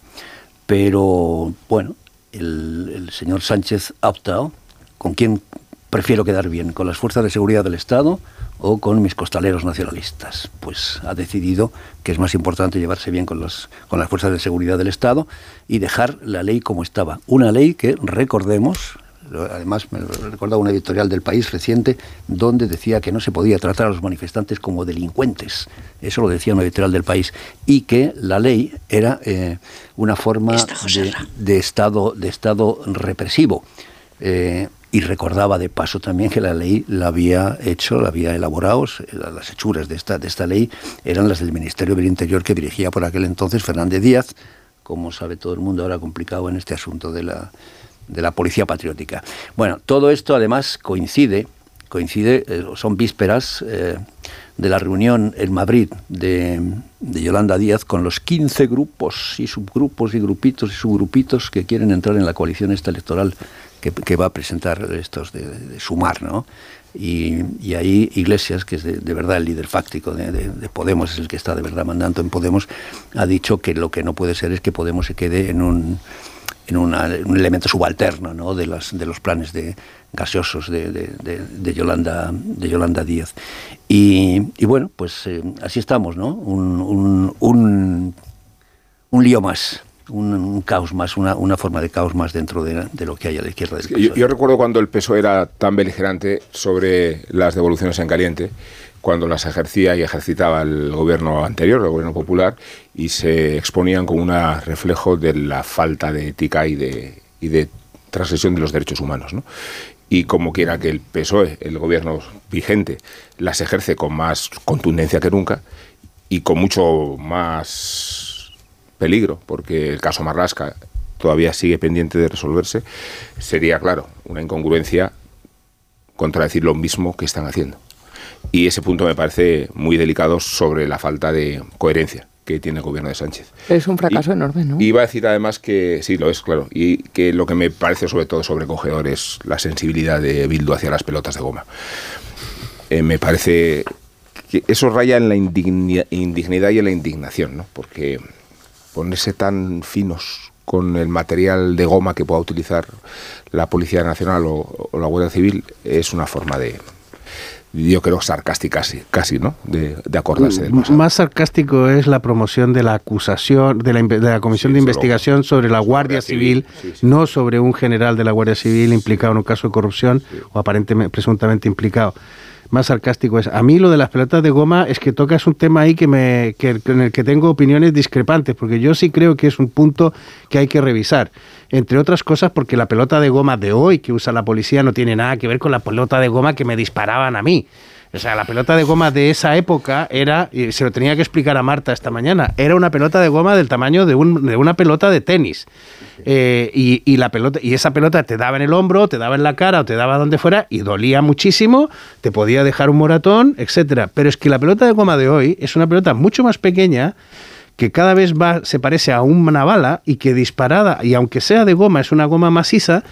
Pero bueno, el, señor Sánchez ha optado con quién prefiero quedar bien, con las fuerzas de seguridad del Estado o con mis costaleros nacionalistas. Pues ha decidido que es más importante llevarse bien con con las fuerzas de seguridad del Estado y dejar la ley como estaba. Una ley que, recordemos, además me recordaba una editorial del país reciente donde decía que no se podía tratar a los manifestantes como delincuentes. Eso lo decía una editorial del país. Y que la ley era eh, una forma de, estado, de estado represivo. Eh, y recordaba de paso también que la ley la había hecho, la había elaborado, las hechuras de esta, de esta ley eran las del Ministerio del Interior que dirigía por aquel entonces Fernández Díaz, como sabe todo el mundo ahora complicado en este asunto de la, de la Policía Patriótica. Bueno, todo esto además coincide, coincide, eh, son vísperas eh, de la reunión en Madrid de, Yolanda Díaz con los 15 grupos y subgrupos y grupitos y subgrupitos que quieren entrar en la coalición esta electoral que, va a presentar estos de, sumar, ¿no? Y, ahí Iglesias, que es de, verdad el líder fáctico de, de, Podemos, es el que está de verdad mandando en Podemos, ha dicho que lo que no puede ser es que Podemos se quede en un en, una- un elemento subalterno ¿no? de, las, de los planes de gaseosos de, de- de- de Yolanda, de Yolanda Díaz. Y, y bueno, pues eh, así estamos, ¿no? Un, un, un, un lío más, un, un caos más, una, una forma de caos más dentro de, de lo que hay a la izquierda del Yo, yo recuerdo cuando el PSOE era tan beligerante sobre las devoluciones en caliente, cuando las ejercía y ejercitaba el gobierno anterior, el gobierno popular, y se exponían como un reflejo de la falta de ética y de, y de transgresión de los derechos humanos. ¿no? Y como quiera que el PSOE, el gobierno vigente, las ejerce con más contundencia que nunca y con mucho más peligro, porque el caso Marlasca todavía sigue pendiente de resolverse, sería, claro, una incongruencia contradecir lo mismo que están haciendo. Y ese punto me parece muy delicado sobre la falta de coherencia que tiene el gobierno de Sánchez. Es un fracaso enorme, ¿no? Iba a decir además que sí, lo es, claro, y que lo que me parece sobre todo sobrecogedor es la sensibilidad de Bildu hacia las pelotas de goma. Eh, me parece que eso raya en la indigni- indignidad y en la indignación, ¿no? Porque ponerse tan finos con el material de goma que pueda utilizar la Policía Nacional o, o la Guardia Civil es una forma de, yo creo, sarcástica casi, casi ¿no? De, de acordarse del pasado. Más sarcástico es la promoción de la acusación, de la, de la Comisión de Investigación sobre la Guardia Civil, no sobre un general de la Guardia Civil implicado en un caso de corrupción o aparentemente, presuntamente implicado. Más sarcástico es. A mí lo de las pelotas de goma es que tocas un tema ahí que me, que, en el que tengo opiniones discrepantes, porque yo sí creo que es un punto que hay que revisar. Entre otras cosas porque la pelota de goma de hoy que usa la policía no tiene nada que ver con la pelota de goma que me disparaban a mí. O sea, la pelota de goma de esa época era, y se lo tenía que explicar a Marta esta mañana, era una pelota de goma del tamaño de, un- de una pelota de tenis. Eh, y, y la pelota, y esa pelota te daba en el hombro, te daba en la cara o te daba donde fuera y dolía muchísimo, te podía dejar un moratón, etcétera. Pero es que la pelota de goma de hoy es una pelota mucho más pequeña que cada vez va, se parece a una bala y que disparada, y aunque sea de goma, es una goma maciza,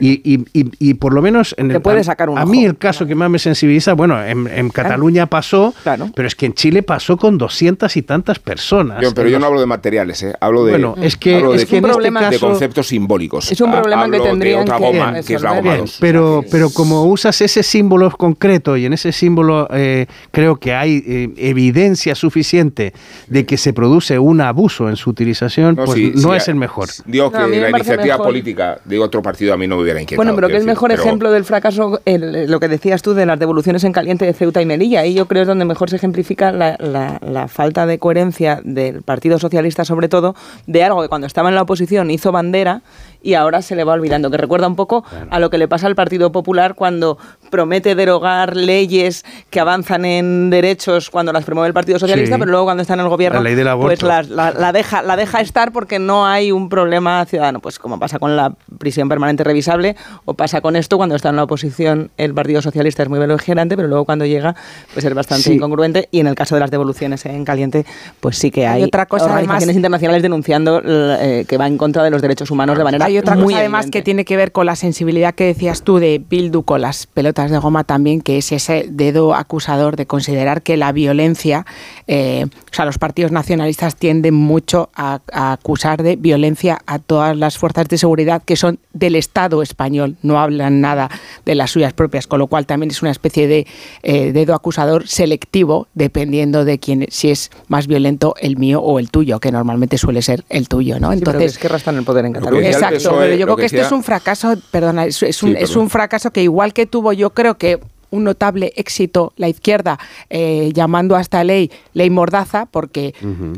y, y- y- y por lo menos en Te el, puede sacar un a ojo. mí el caso que más me sensibiliza, bueno, en, en Cataluña pasó, pero es que en Chile pasó con doscientas y tantas personas. Yo- pero yo no hablo de materiales, ¿eh? hablo de, Bueno, es que- es de, que en este de conceptos simbólicos. Es un problema que hablo tendrían de otra que goma, que es la goma Bien, 2. pero, pero como usas ese símbolo concreto y en ese símbolo eh, creo que hay eh, evidencia suficiente de que se produce un abuso en su utilización, pues sí, no sí, es el mejor. Digo No, que la iniciativa mejor. política de otro partido a mí no me hubiera inquietado. Bueno, pero que decir, mejor pero- ejemplo del fracaso el- lo que decías tú de las devoluciones en caliente de Ceuta y Melilla. Ahí yo creo es donde mejor se ejemplifica la, la- la falta de coherencia del Partido Socialista, sobre todo, de algo que cuando estaba en la oposición hizo bandera y ahora se le va olvidando. Que recuerda un poco a lo que le pasa al Partido Popular cuando promete derogar leyes que avanzan en derechos cuando las promueve el Partido Socialista, Sí. pero luego cuando está en el gobierno, La ley del aborto. pues las- la, la deja, la deja estar porque no hay un problema ciudadano. Pues como pasa con la prisión permanente revisable o pasa con esto cuando está en la oposición el Partido Socialista es muy beligerante, pero luego cuando llega pues es bastante Sí. incongruente y en el caso de las devoluciones en caliente pues sí que hay, Hay otra cosa, organizaciones además- internacionales denunciando eh, que va en contra de los derechos humanos de manera Hay otra muy cosa además evidente. que tiene que ver con la sensibilidad que decías tú de Bildu con las pelotas de goma también, que es ese dedo acusador de considerar que la violencia, eh, o sea, los partidos nacionalistas tienden mucho a, a acusar de violencia a todas las fuerzas de seguridad que son del Estado español, no hablan nada de las suyas propias, con lo cual también es una especie de eh, dedo acusador selectivo dependiendo de quién, si es más violento el mío o el tuyo, que normalmente suele ser el tuyo, ¿no? Sí, pero que Entonces, es que en el poder en Cataluña. Exacto, Pero yo creo que que esto es un fracaso, perdona, es, es un, Sí, es un fracaso que igual que tuvo yo creo que un notable éxito la izquierda eh, llamando a esta ley ley mordaza, porque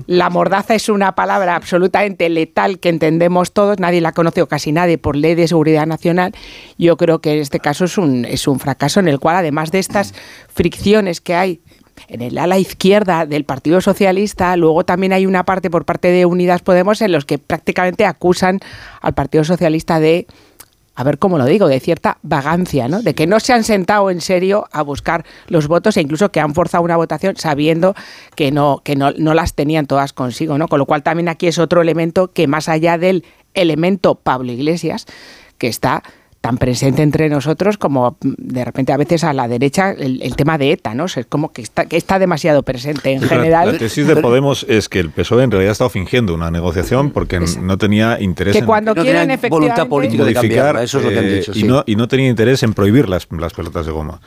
la mordaza es una palabra absolutamente letal que entendemos todos, nadie la conoce o casi nadie por ley de seguridad nacional. Yo creo que en este caso es un, es un fracaso en el cual, además de estas fricciones que hay en el ala izquierda del Partido Socialista, luego también hay una parte por parte de Unidas Podemos en los que prácticamente acusan al Partido Socialista de a ver cómo lo digo, de cierta vagancia, ¿no? De que no se han sentado en serio a buscar los votos e incluso que han forzado una votación sabiendo que no, que no, no las tenían todas consigo, ¿no? Con lo cual también aquí es otro elemento que más allá del elemento Pablo Iglesias, que está tan presente entre nosotros como mm, de repente a veces a la derecha el, tema de ETA, ¿no? es como que está, que está demasiado presente en general. La, tesis de Podemos es que el PSOE en realidad ha estado fingiendo una negociación porque no tenía interés que cuando quieren voluntad política de cambiar, eso es lo que han eh, dicho. y, no, y no tenía interés en prohibir las, las pelotas de goma.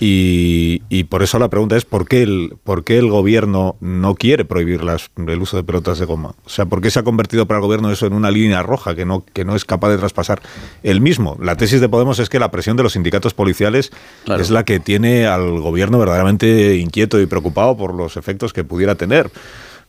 Y, y, por eso la pregunta es ¿por qué, el, por qué el gobierno no quiere prohibir las, el uso de pelotas de goma? O sea, ¿por qué se ha convertido para el gobierno eso en una línea roja que no, que no es capaz de traspasar el mismo? La tesis de Podemos es que la presión de los sindicatos policiales claro. es la que tiene al gobierno verdaderamente inquieto y preocupado por los efectos que pudiera tener.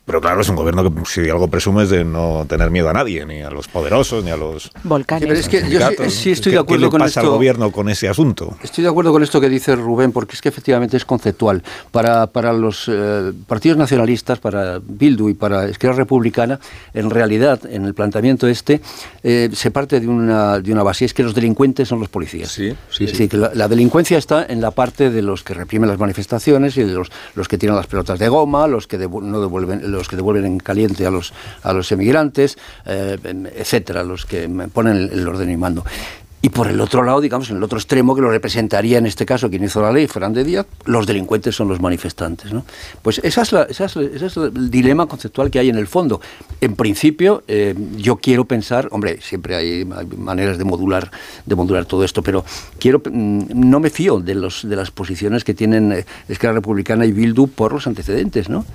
Pero claro, es un gobierno que si algo presume es de no tener miedo a nadie, ni a los poderosos, ni a los volcanes. Sí, pero es que yo sí, sí estoy ¿Qué, de acuerdo ¿qué le con pasa esto. al gobierno con ese asunto? Estoy de acuerdo con esto que dice Rubén, porque es que efectivamente es conceptual. Para, para los eh, partidos nacionalistas, para Bildu y para Izquierda Republicana, en realidad, en el planteamiento este, eh, se parte de una, de una base, y es que los delincuentes son los policías. Sí, sí, es sí. decir, que la, la, delincuencia está en la parte de los que reprimen las manifestaciones y de los, los que tiran las pelotas de goma, los que, devu no devuelven, los que devuelven en caliente a los, a los emigrantes, eh, etcétera, los que ponen el, orden y mando. Y por el otro lado, digamos, en el otro extremo, que lo representaría en este caso quien hizo la ley, Fernández Díaz, los delincuentes son los manifestantes. ¿no? Pues esa es, la, esa es, ese es el dilema conceptual que hay en el fondo. En principio, eh, yo quiero pensar, hombre, siempre hay, hay, maneras de modular, de modular todo esto, pero quiero, no me fío de, los, de las posiciones que tienen eh, Esquerra Republicana y Bildu por los antecedentes, ¿no?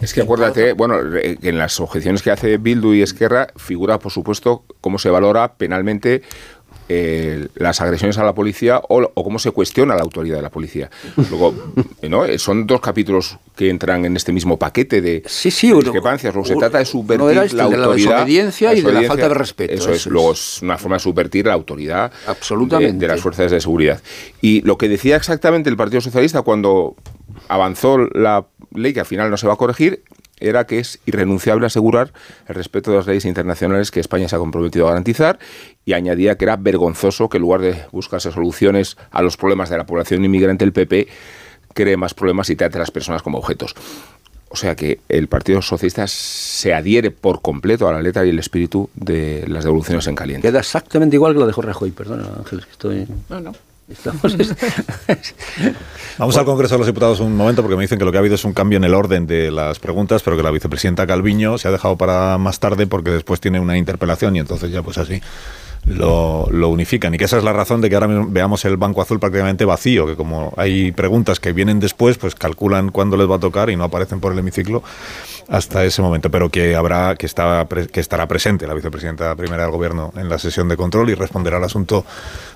Es que acuérdate, bueno, en las objeciones que hace Bildu y Esquerra figura, por supuesto, cómo se valora penalmente eh, las agresiones a la policía o, o, cómo se cuestiona la autoridad de la policía. Luego, ¿no? son dos capítulos que entran en este mismo paquete de, sí, sí, de discrepancias. Luego se trata de subvertir no este, la autoridad. De la desobediencia la y de la falta de respeto. Eso, eso es. Luego es una forma de subvertir la autoridad Absolutamente. De, de las fuerzas de seguridad. Y lo que decía exactamente el Partido Socialista cuando avanzó la ley que al final no se va a corregir era que es irrenunciable asegurar el respeto de las leyes internacionales que España se ha comprometido a garantizar y añadía que era vergonzoso que en lugar de buscarse soluciones a los problemas de la población inmigrante, el PP cree más problemas y trate a las personas como objetos. O sea que el Partido Socialista se adhiere por completo a la letra y el espíritu de las devoluciones en caliente. Queda exactamente igual que lo de Jorge Rajoy, perdona Ángeles, que estoy... No, no. Vamos al Congreso de los Diputados un momento porque me dicen que lo que ha habido es un cambio en el orden de las preguntas, pero que la vicepresidenta Calviño se ha dejado para más tarde porque después tiene una interpelación y entonces ya pues así lo, lo, unifican. Y que esa es la razón de que ahora veamos el Banco Azul prácticamente vacío, que como hay preguntas que vienen después, pues calculan cuándo les va a tocar y no aparecen por el hemiciclo hasta ese momento, pero que habrá que, está, que estará presente la vicepresidenta primera del gobierno en la sesión de control y responderá al asunto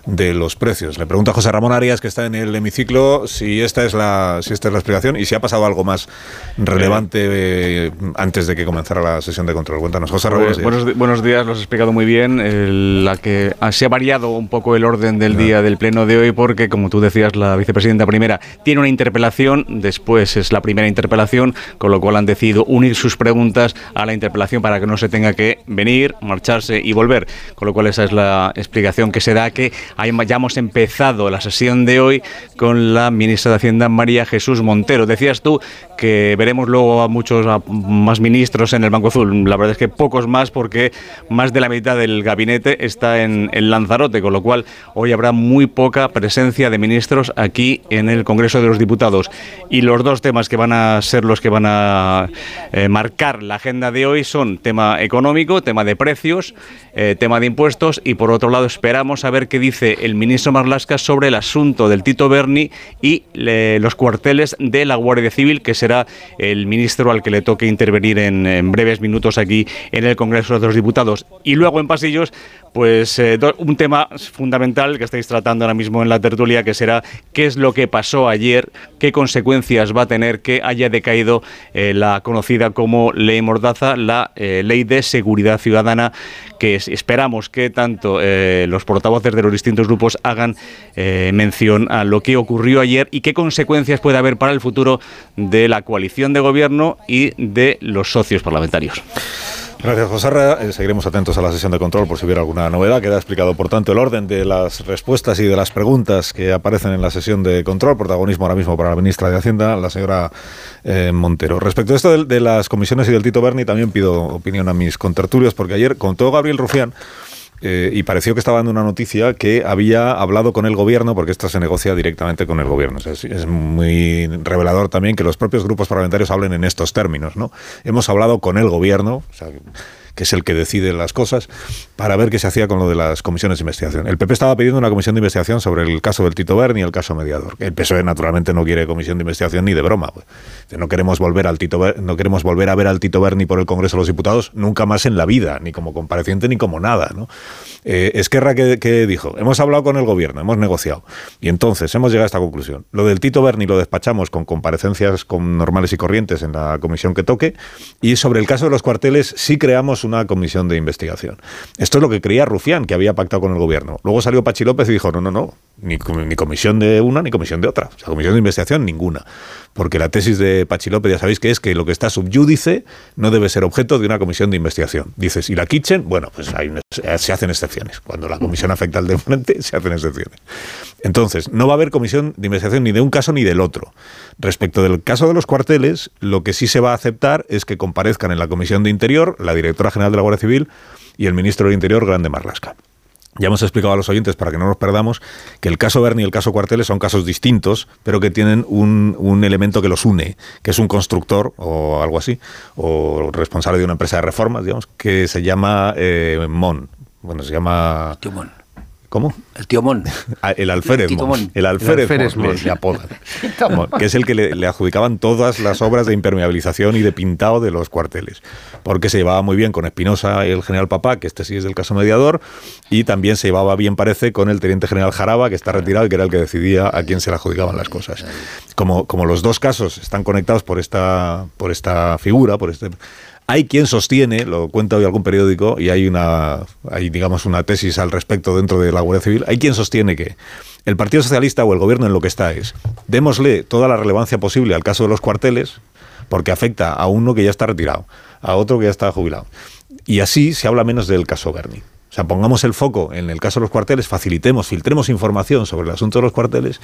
de los precios. Le pregunto a José Ramón Arias, que está en el hemiciclo, si esta es la, si esta es la explicación y si ha pasado algo más relevante eh, antes de que comenzara la sesión de control. Cuéntanos, José Ramón. Pues, buenos, buenos, días, lo has explicado muy bien. El, la que se ha variado un poco el orden del no. día del pleno de hoy porque, como tú decías, la vicepresidenta primera tiene una interpelación, después es la primera interpelación, con lo cual han decidido unir sus preguntas a la interpelación para que no se tenga que venir, marcharse y volver. Con lo cual esa es la explicación que se da que hayamos empezado la sesión de hoy con la ministra de Hacienda María Jesús Montero. Decías tú que veremos luego a muchos a más ministros en el Banco Azul. La verdad es que pocos más porque más de la mitad del gabinete está en, en Lanzarote, con lo cual hoy habrá muy poca presencia de ministros aquí en el Congreso de los Diputados. Y los dos temas que van a ser los que van a eh, marcar la agenda de hoy son tema económico, tema de precios, eh, tema de impuestos y por otro lado esperamos a ver qué dice el ministro Marlasca sobre el asunto del Tito Berni y los cuarteles de la Guardia Civil, que será el ministro al que le toque intervenir en, en breves minutos aquí en el Congreso de los Diputados. Y luego en pasillos, pues eh, un tema fundamental que estáis tratando ahora mismo en la tertulia, que será qué es lo que pasó ayer, qué consecuencias va a tener que haya decaído eh, la conocida como ley Mordaza, la eh, ley de seguridad ciudadana, que es, esperamos que tanto los portavoces de los distintos grupos hagan mención a lo que ocurrió ayer y qué consecuencias puede haber para el futuro de la coalición de gobierno y de los socios parlamentarios. Gracias, José eh, Seguiremos atentos a la sesión de control por si hubiera alguna novedad. Queda explicado, por tanto, el orden de las respuestas y de las preguntas que aparecen en la sesión de control. Protagonismo ahora mismo para la ministra de Hacienda, la señora eh, Montero. Respecto a esto de, de, las comisiones y del Tito Berni, también pido opinión a mis contertulios, porque ayer contó Gabriel Rufián eh, y pareció que estaba dando una noticia que había hablado con el gobierno, porque esto se negocia directamente con el gobierno. Es, es muy revelador también que los propios grupos parlamentarios hablen en estos términos. ¿no? Hemos hablado con el gobierno, o sea, que es el que decide las cosas, para ver qué se hacía con lo de las comisiones de investigación. El PP estaba pidiendo una comisión de investigación sobre el caso del Tito Berni y el caso mediador. El PSOE naturalmente no quiere comisión de investigación ni de broma. pues. No queremos volver al Tito Ber- no queremos volver a ver al Tito Berni por el Congreso de los Diputados nunca más en la vida, ni como compareciente ni como nada. ¿no? Eh, Esquerra que, dijo, hemos hablado con el gobierno, hemos negociado y entonces hemos llegado a esta conclusión. Lo del Tito Berni lo despachamos con comparecencias con normales y corrientes en la comisión que toque y sobre el caso de los cuarteles sí creamos una comisión de investigación. Esto es lo que creía Rufián, que había pactado con el gobierno. Luego salió Pachi López y dijo, no, no, no, ni, com- ni comisión de una ni comisión de otra. O sea, comisión de investigación ninguna. Porque la tesis de Pachi López, ya sabéis que es que lo que está subyúdice no debe ser objeto de una comisión de investigación. Dices, ¿y la Kitchen? Bueno, pues una- se hacen excepciones. Cuando la comisión afecta al de frente, se hacen excepciones. Entonces, no va a haber comisión de investigación ni de un caso ni del otro. Respecto del caso de los cuarteles, lo que sí se va a aceptar es que comparezcan en la Comisión de Interior la directora general de la Guardia Civil y el ministro del Interior, Grande Marlasca. Ya hemos explicado a los oyentes, para que no nos perdamos, que el caso Berni y el caso Cuarteles son casos distintos, pero que tienen un, un elemento que los une, que es un constructor o algo así, o responsable de una empresa de reformas, digamos, que se llama eh, Mon. Bueno, se llama... ¿Cómo? El tío Mon. Ah, El alférez Tito Mon. El alférez, El alférez Mon, le apodan. Mon, que es el que le, le adjudicaban todas las obras de impermeabilización y de pintado de los cuarteles. Porque se llevaba muy bien con Espinosa y el general Papá, que este sí es del caso mediador, y también se llevaba bien, parece, con el teniente general Jaraba, que está retirado y que era el que decidía a quién se le adjudicaban las cosas. Como, como los dos casos están conectados por esta, por esta figura, por este. Hay quien sostiene, lo cuenta hoy algún periódico, y hay una, hay digamos una tesis al respecto dentro de la Guardia Civil, hay quien sostiene que el Partido Socialista o el gobierno en lo que está es, démosle toda la relevancia posible al caso de los cuarteles, porque afecta a uno que ya está retirado, a otro que ya está jubilado. Y así se habla menos del caso Berni. O sea, pongamos el foco en el caso de los cuarteles, facilitemos, filtremos información sobre el asunto de los cuarteles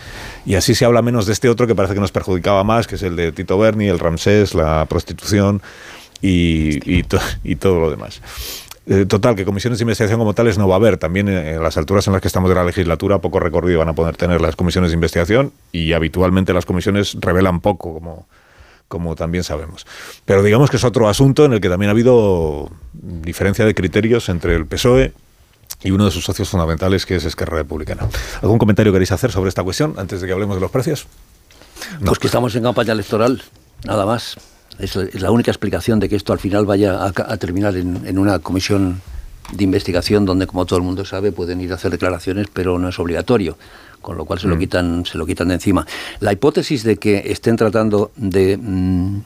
y así se habla menos de este otro que parece que nos perjudicaba más, que es el de Tito Berni, el Ramsés, la prostitución y, y to- y todo lo demás. Eh, total, que comisiones de investigación como tales no va a haber. También eh, en las alturas en las que estamos de la legislatura, poco recorrido van a poder tener las comisiones de investigación y habitualmente las comisiones revelan poco, como, como también sabemos. Pero digamos que es otro asunto en el que también ha habido diferencia de criterios entre el PSOE y uno de sus socios fundamentales, que es Esquerra Republicana. ¿Algún comentario queréis hacer sobre esta cuestión antes de que hablemos de los precios? Pues que estamos en campaña electoral, nada más. Es, la- es la única explicación de que esto al final vaya a, terminar en, en una comisión de investigación donde, como todo el mundo sabe, pueden ir a hacer declaraciones, pero no es obligatorio, con lo cual se lo quitan, se lo quitan de encima. La hipótesis de que estén tratando de mm,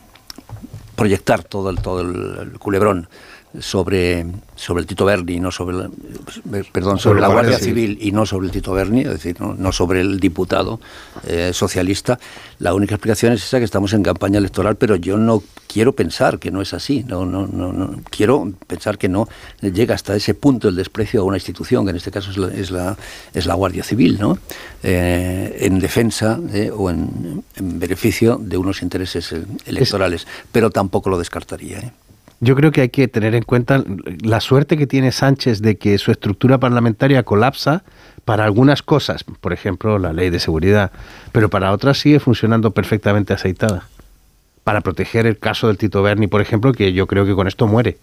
proyectar todo el, todo el, el culebrón sobre, sobre el Tito Berni, no sobre la, eh, perdón, sobre, Sobre la Guardia Civil y no sobre el Tito Berni, es decir, no, no sobre el diputado eh, socialista. La única explicación es esa que estamos en campaña electoral, pero yo no quiero pensar que no es así. No, no, no, no. quiero pensar que no llega hasta ese punto el desprecio a una institución, que en este caso es la, es la, es la Guardia Civil, ¿no? Eh, en defensa eh, o en, en beneficio de unos intereses electorales. Pero tampoco lo descartaría. Yo creo que hay que tener en cuenta la suerte que tiene Sánchez de que su estructura parlamentaria colapsa para algunas cosas, por ejemplo, la ley de seguridad, pero para otras sigue funcionando perfectamente aceitada. Para proteger el caso del Tito Berni, por ejemplo, que yo creo que con esto muere.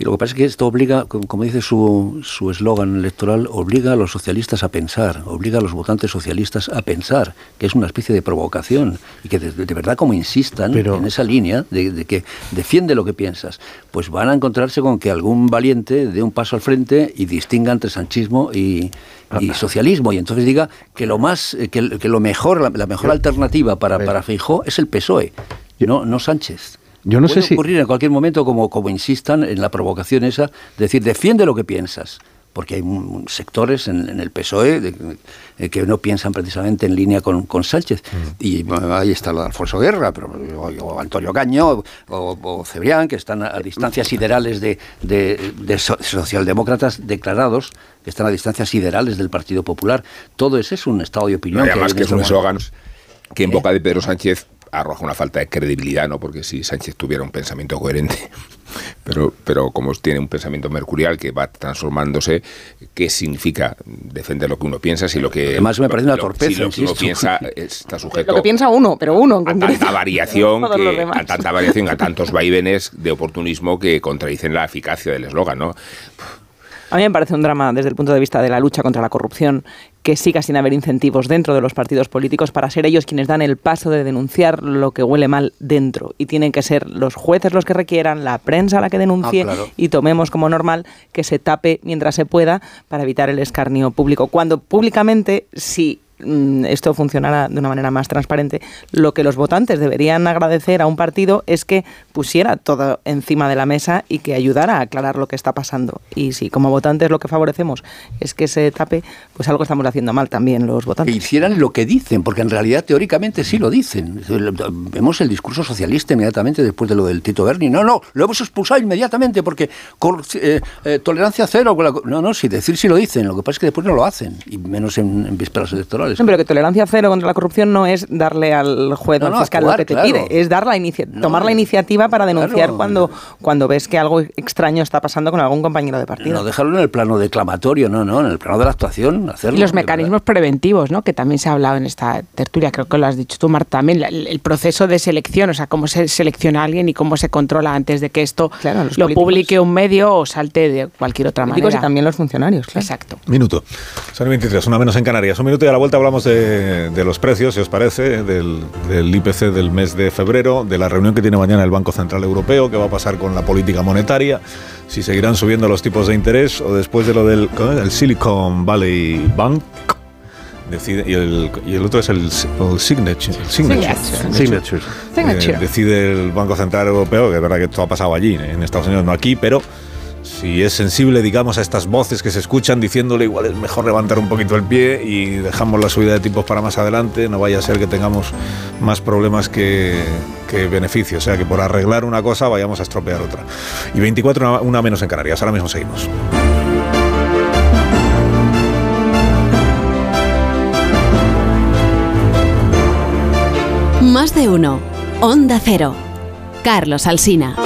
Sí, lo que pasa es que esto obliga, como dice su su eslogan electoral, obliga a los socialistas a pensar, obliga a los votantes socialistas a pensar, que es una especie de provocación y que de, de verdad como insistan en esa línea de, de que defiende lo que piensas, pues van a encontrarse con que algún valiente dé un paso al frente y distinga entre sanchismo y, y socialismo. Y entonces diga que lo más, eh, que, que lo mejor, la, la mejor alternativa para, para Feijó es el PSOE, no, no Sánchez. Yo no sé Puede si- ocurrir en cualquier momento como, como insistan en la provocación esa, de decir, defiende lo que piensas. Porque hay mm, sectores en, en el PSOE de- eh, que no piensan precisamente en línea con, con Sánchez. Y bueno, ahí está lo de Alfonso Guerra, pero, o, o Antonio Caño, o, o Cebrián, que están a, a distancias siderales de, de- de so- socialdemócratas declarados, que están a distancias siderales del Partido Popular. Todo ese es un estado de opinión. No, y que hay además que es un eslogan que en boca de Pedro Sánchez arroja una falta de credibilidad, ¿no? Porque si Sánchez tuviera un pensamiento coherente, pero, pero como tiene un pensamiento mercurial que va transformándose, ¿qué significa defender lo que uno piensa si lo que... Además me parece una lo- torpeza, Si lo que uno piensa está sujeto Lo que piensa uno, pero uno en a tanta variación, que, a tanta variación, a tantos vaivenes de oportunismo que contradicen la eficacia del eslogan, ¿no? A mí me parece un drama desde el punto de vista de la lucha contra la corrupción que siga sin haber incentivos dentro de los partidos políticos para ser ellos quienes dan el paso de denunciar lo que huele mal dentro. Y tienen que ser los jueces los que requieran, la prensa la que denuncie Ah, claro. y tomemos como normal que se tape mientras se pueda para evitar el escarnio público. Cuando públicamente, si esto funcionara de una manera más transparente, lo que los votantes deberían agradecer a un partido es que pusiera todo encima de la mesa y que ayudara a aclarar lo que está pasando. Y si como votantes lo que favorecemos es que se tape, pues algo estamos haciendo mal también los que votantes. hicieran lo que dicen, porque en realidad teóricamente sí lo dicen. Vemos el discurso socialista inmediatamente después de lo del Tito Berni. No, no, lo hemos expulsado inmediatamente porque eh, eh, tolerancia cero. No, no, sí, decir sí lo dicen. Lo que pasa es que después no lo hacen, y menos en, en vísperas electorales. No, pero que tolerancia cero contra la corrupción no es darle al juez o No, al no, fiscal actuar, lo que te claro. pide, es dar la inicia- tomar la iniciativa para denunciar Claro. cuando, cuando ves que algo extraño está pasando con algún compañero de partido. No dejarlo en el plano declamatorio, no, no, en el plano de la actuación, hacerlo. Y los mecanismos preventivos, ¿no? Que también se ha hablado en esta tertulia, creo que lo has dicho tú, Marta, también la- el, el proceso de selección, o sea, cómo se selecciona a alguien y cómo se controla antes de que esto lo políticos. publique un medio o salte de cualquier otra Políticos y manera. también los funcionarios, claro. Exacto. Minuto. Son 23, una menos en Canarias. Un minuto y a la vuelta hablamos de, de los precios, si os parece, del, del IPC del mes de febrero, de la reunión que tiene mañana el Banco Central Europeo, qué va a pasar con la política monetaria, si seguirán subiendo los tipos de interés o después de lo del el Silicon Valley Bank. Decide, y, el, y el otro es el, el Signature. el Signature. Signature. Signature. Eh, decide el Banco Central Europeo, que es verdad que esto ha pasado allí, en Estados Unidos, no aquí, pero si es sensible, digamos, a estas voces que se escuchan diciéndole igual es mejor levantar un poquito el pie y dejamos la subida de tipos para más adelante, no vaya a ser que tengamos más problemas que, que beneficios, o sea que por arreglar una cosa vayamos a estropear otra. Y 24, una, una menos en Canarias, ahora mismo seguimos. Más de uno. Onda Cero. Carlos Alsina.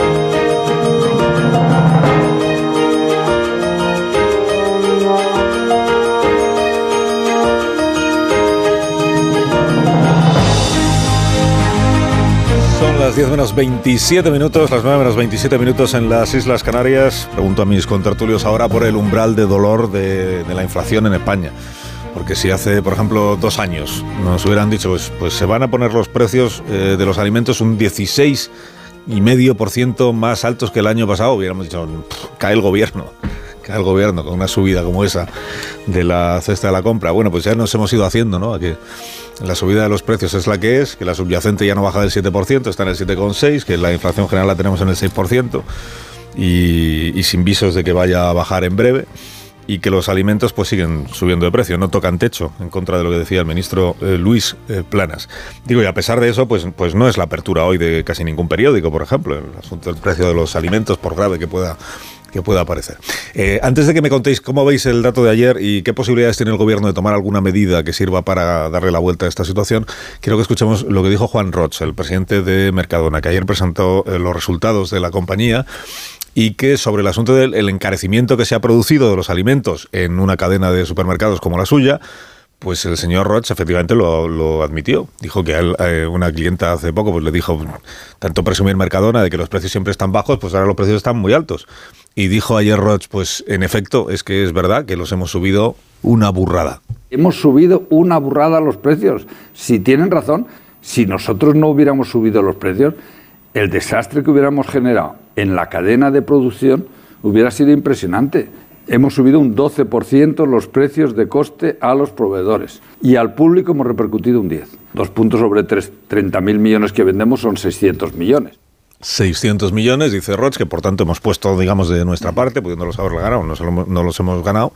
Las 10 menos 27 minutos, las 9 menos 27 minutos en las Islas Canarias. Pregunto a mis contertulios ahora por el umbral de dolor de, de la inflación en España. Porque si hace, por ejemplo, dos años nos hubieran dicho, pues, pues se van a poner los precios eh, de los alimentos un 16 y medio por ciento más altos que el año pasado, hubiéramos dicho, "Pff, cae el gobierno, el gobierno con una subida como esa de la cesta de la compra. Bueno, pues ya nos hemos ido haciendo, ¿no? A que la subida de los precios es la que es, que la subyacente ya no baja del 7%, está en el 7,6%, que la inflación general la tenemos en el 6% y, y sin visos de que vaya a bajar en breve y que los alimentos pues siguen subiendo de precio, no tocan techo, en contra de lo que decía el ministro eh, Luis eh, Planas. Digo, y a pesar de eso, pues, pues no es la apertura hoy de casi ningún periódico, por ejemplo, el asunto del precio de los alimentos, por grave que pueda que pueda aparecer. Eh, antes de que me contéis cómo veis el dato de ayer y qué posibilidades tiene el gobierno de tomar alguna medida que sirva para darle la vuelta a esta situación, quiero que escuchemos lo que dijo Juan Roch, el presidente de Mercadona, que ayer presentó eh, los resultados de la compañía y que sobre el asunto del el encarecimiento que se ha producido de los alimentos en una cadena de supermercados como la suya, pues el señor Roch efectivamente lo, lo admitió. Dijo que él, eh, una clienta hace poco pues le dijo, tanto presumir Mercadona de que los precios siempre están bajos, pues ahora los precios están muy altos. Y dijo ayer Roch, pues en efecto es que es verdad que los hemos subido una burrada. Hemos subido una burrada los precios. Si tienen razón, si nosotros no hubiéramos subido los precios, el desastre que hubiéramos generado en la cadena de producción hubiera sido impresionante. Hemos subido un 12% los precios de coste a los proveedores y al público hemos repercutido un 10%. Dos puntos sobre 30.000 millones que vendemos son 600 millones. 600 millones, dice Roch, que por tanto hemos puesto, digamos, de nuestra parte, pudiéndolos haber ganado, no, no los hemos ganado,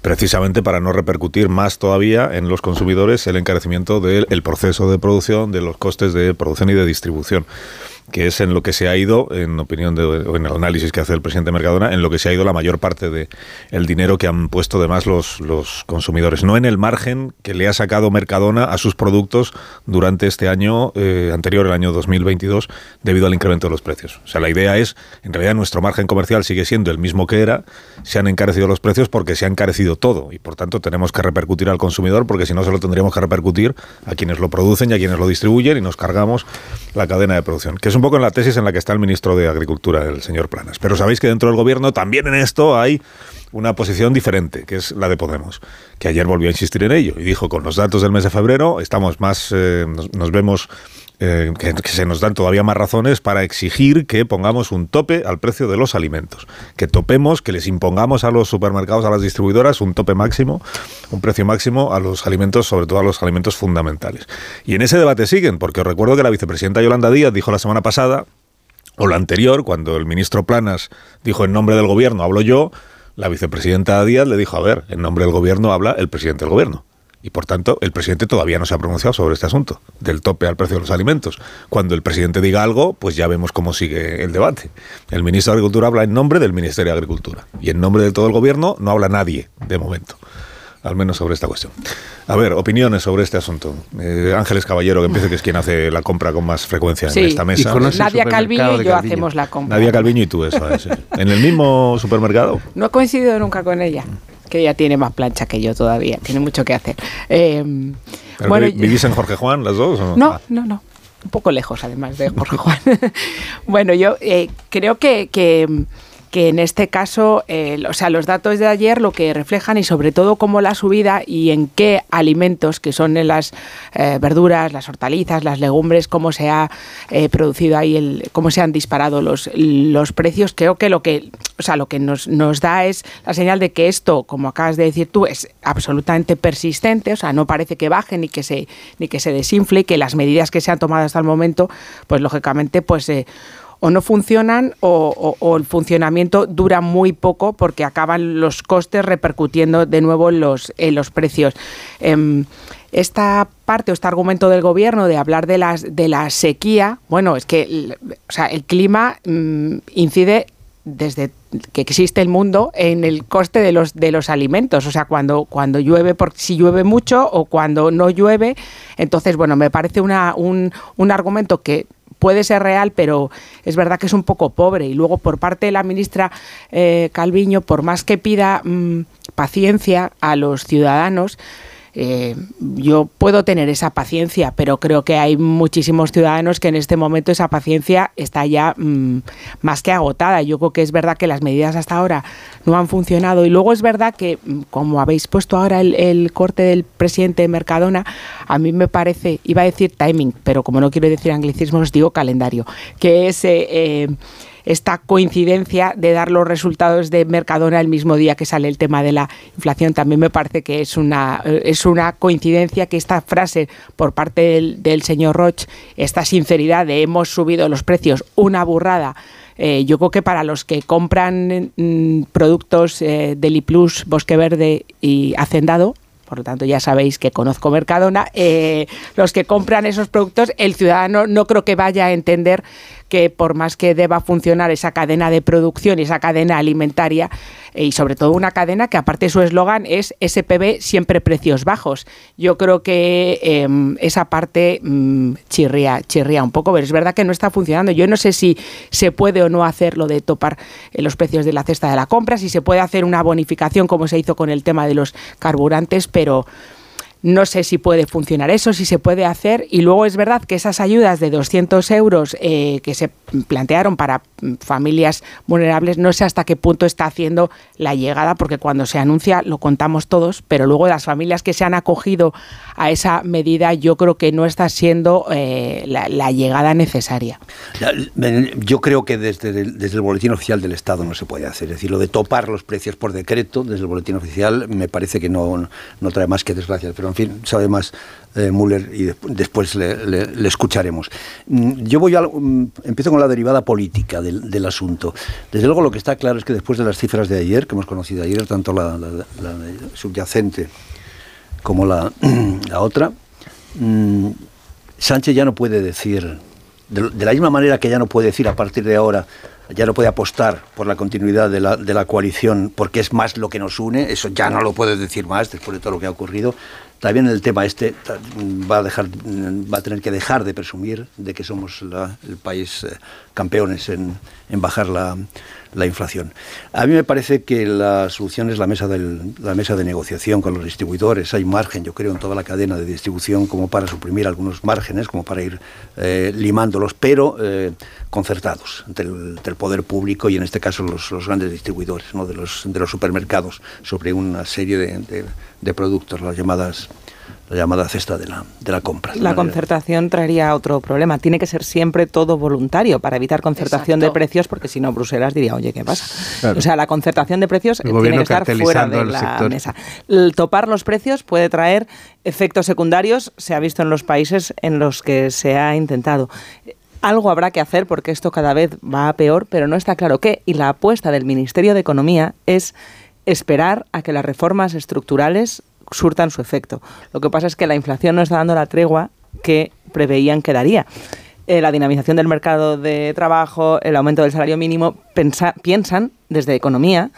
precisamente para no repercutir más todavía en los consumidores el encarecimiento del el proceso de producción, de los costes de producción y de distribución que es en lo que se ha ido, en opinión de, o en el análisis que hace el presidente Mercadona, en lo que se ha ido la mayor parte del el dinero que han puesto además los, los consumidores, no en el margen que le ha sacado Mercadona a sus productos durante este año eh, anterior, el año 2022, debido al incremento de los precios. O sea, la idea es, en realidad nuestro margen comercial sigue siendo el mismo que era, se han encarecido los precios porque se ha encarecido todo y por tanto tenemos que repercutir al consumidor porque si no se lo tendríamos que repercutir a quienes lo producen y a quienes lo distribuyen y nos cargamos la cadena de producción, que un poco en la tesis en la que está el ministro de Agricultura, el señor Planas. Pero sabéis que dentro del gobierno también en esto hay una posición diferente, que es la de Podemos, que ayer volvió a insistir en ello y dijo, con los datos del mes de febrero estamos más, eh, nos, vemos eh, que, se nos dan todavía más razones para exigir que pongamos un tope al precio de los alimentos, que topemos, que les impongamos a los supermercados, a las distribuidoras, un tope máximo, un precio máximo a los alimentos, sobre todo a los alimentos fundamentales. Y en ese debate siguen, porque os recuerdo que la vicepresidenta Yolanda Díaz dijo la semana pasada, o la anterior, cuando el ministro Planas dijo en nombre del gobierno, hablo yo, la vicepresidenta Díaz le dijo, a ver, en nombre del gobierno habla el presidente del gobierno. Y por tanto, el presidente todavía no se ha pronunciado sobre este asunto, del tope al precio de los alimentos. Cuando el presidente diga algo, pues ya vemos cómo sigue el debate. El ministro de Agricultura habla en nombre del Ministerio de Agricultura. Y en nombre de todo el gobierno no habla nadie, de momento. Al menos sobre esta cuestión. A ver, opiniones sobre este asunto. Eh, Ángeles Caballero, que empiece, que es quien hace la compra con más frecuencia en esta mesa. Nadia Calviño y yo hacemos la compra. Nadia Calviño y tú, eso es. ¿En el mismo supermercado? No he coincidido nunca con ella que ella tiene más plancha que yo todavía, tiene mucho que hacer. Eh, bueno, ¿Vivís en Jorge Juan las dos? no? No, no, no. Un poco lejos, además de Jorge Juan. bueno, yo eh, creo que, que que en este caso, eh, o sea, los datos de ayer lo que reflejan y sobre todo cómo la subida y en qué alimentos, que son en las eh, verduras, las hortalizas, las legumbres, cómo se ha eh, producido ahí, el, cómo se han disparado los, los precios, creo que lo que, o sea, lo que nos, nos da es la señal de que esto, como acabas de decir tú, es absolutamente persistente, o sea, no parece que baje ni que se, ni que se desinfle y que las medidas que se han tomado hasta el momento, pues lógicamente, pues o no funcionan o, el funcionamiento dura muy poco porque acaban los costes repercutiendo de nuevo en los, los precios. Em, esta parte o este argumento del gobierno de hablar de, las, de la sequía, bueno, es que o sea, el clima mm, incide desde que existe el mundo en el coste de los de los alimentos, o sea, cuando cuando llueve porque si llueve mucho o cuando no llueve, entonces bueno, me parece una, un, un argumento que puede ser real, pero es verdad que es un poco pobre. Y luego por parte de la ministra eh, Calviño, por más que pida mm, paciencia a los ciudadanos, eh, yo puedo tener esa paciencia, pero creo que hay muchísimos ciudadanos que en este momento esa paciencia está ya mm, más que agotada. Yo creo que es verdad que las medidas hasta ahora no han funcionado y luego es verdad que, mm, como habéis puesto ahora el, corte del presidente de Mercadona, a mí me parece, iba a decir timing, pero como no quiero decir anglicismos, digo calendario, que es... Eh, eh, esta coincidencia de dar los resultados de Mercadona el mismo día que sale el tema de la inflación. También me parece que es una, eh, es una coincidencia que esta frase por parte del, señor Roch, esta sinceridad de hemos subido los precios, una burrada. Eh, yo creo que para los que compran mm, productos eh, del IPLUS, Bosque Verde y Hacendado, por lo tanto ya sabéis que conozco Mercadona, los que compran esos productos, el ciudadano no creo que vaya a entender que por más que deba funcionar esa cadena de producción y esa cadena alimentaria, eh, y sobre todo una cadena que aparte su eslogan es SPB siempre precios bajos. Yo creo que em, esa parte mm, chirría, chirría un poco, pero es verdad que no está funcionando. Yo no sé si se puede o no hacer lo de topar eh, los precios de la cesta de la compra, si se puede hacer una bonificación como se hizo con el tema de los carburantes, pero no sé si puede funcionar eso, si se puede hacer. Y luego es verdad que esas ayudas de 200 euros eh, que se plantearon para familias vulnerables, no sé hasta qué punto está haciendo la llegada, porque cuando se anuncia lo contamos todos, pero luego las familias que se han acogido a esa medida, yo creo que no está siendo eh, la, llegada necesaria. Yo creo que desde el, Boletín Oficial del Estado no se puede hacer. Es decir, lo de topar los precios por decreto desde el Boletín Oficial me parece que no, no trae más que desgracias. En fin, sabe más eh, Müller y después le, escucharemos. Mm, yo voy a, mm, empiezo con la derivada política del, asunto. Desde luego lo que está claro es que después de las cifras de ayer, que hemos conocido ayer, tanto la, subyacente como la, otra, mm, Sánchez ya no puede decir, de, la misma manera que ya no puede decir a partir de ahora, ya no puede apostar por la continuidad de la, de la coalición porque es más lo que nos une, eso ya no lo puede decir más después de todo lo que ha ocurrido. También el tema este va a, dejar, va a tener que dejar de presumir de que somos el país eh, campeones en, en bajar la, la, inflación. A mí me parece que la solución es la mesa, del, la mesa de negociación con los distribuidores. Hay margen, yo creo, en toda la cadena de distribución como para suprimir algunos márgenes, como para ir eh, limándolos, pero eh, concertados entre el, poder público y en este caso los, los grandes distribuidores ¿no? de, los, de los supermercados sobre una serie de, de productos, las llamadas la llamada cesta de la, de la compra. La concertación traería otro problema. Tiene que ser siempre todo voluntario para evitar concertación de precios, porque si no, Bruselas diría, oye, ¿qué pasa? O sea, la concertación de precios tiene que estar fuera de la mesa. El topar los precios puede traer efectos secundarios, se ha visto en los países en los que se ha intentado. Algo habrá que hacer porque esto cada vez va a peor, pero no está claro qué. Y la apuesta del Ministerio de Economía es esperar a que las reformas estructurales surtan su efecto. Lo que pasa es que la inflación no está dando la tregua que preveían que daría. Eh, la dinamización del mercado de trabajo, el aumento del salario mínimo, piensan desde economía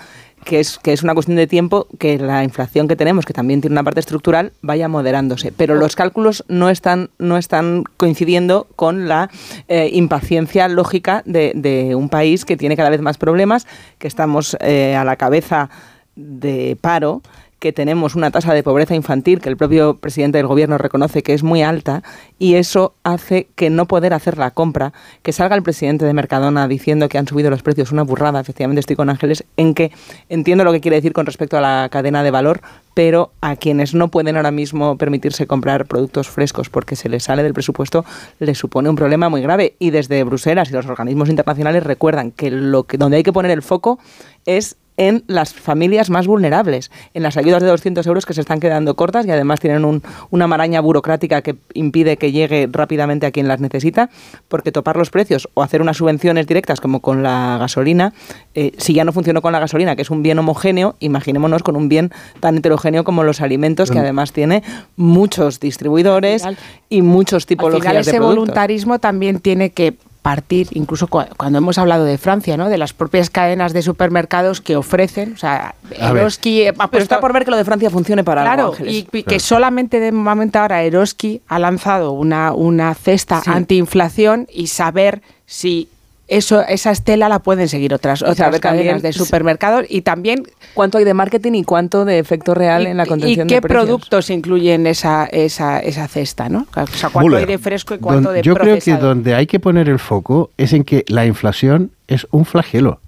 que es, que es una cuestión de tiempo que la inflación que tenemos, que también tiene una parte estructural, vaya moderándose. Pero los cálculos no están, no están coincidiendo con la eh, impaciencia lógica de, un país que tiene cada vez más problemas, que estamos eh, a la cabeza de paro que tenemos una tasa de pobreza infantil que el propio presidente del gobierno reconoce que es muy alta y eso hace que no poder hacer la compra, que salga el presidente de Mercadona diciendo que han subido los precios, una burrada, efectivamente estoy con Ángeles, en que entiendo lo que quiere decir con respecto a la cadena de valor, pero a quienes no pueden ahora mismo permitirse comprar productos frescos porque se les sale del presupuesto les supone un problema muy grave. Y desde Bruselas y los organismos internacionales recuerdan que lo que donde hay que poner el foco es en las familias más vulnerables, en las ayudas de 200 euros que se están quedando cortas y además tienen una maraña burocrática que impide que llegue rápidamente a quien las necesita, porque topar los precios o hacer unas subvenciones directas como con la gasolina, eh, si ya no funcionó con la gasolina, que es un bien homogéneo, imaginémonos con un bien tan heterogéneo como los alimentos, que además tiene muchos distribuidores y muchos tipologías Al final, ese voluntarismo también tiene que partir, incluso cuando hemos hablado de Francia, ¿no? de las propias cadenas de supermercados que ofrecen, o sea, Eroski ha Pero está por ver que lo de Francia funcione para claro, y, que solamente de momento ahora Eroski ha lanzado una, una cesta antiinflación y saber si eso, esa estela la pueden seguir otras, otras cadenas de supermercados y también cuánto hay de marketing y cuánto de efecto real en la contención de precios. ¿Y qué productos incluyen esa, esa, esa cesta? ¿no? O sea, cuánto hay de fresco y cuánto de Yo creo que donde hay que poner el foco es en que la inflación es un flagelo.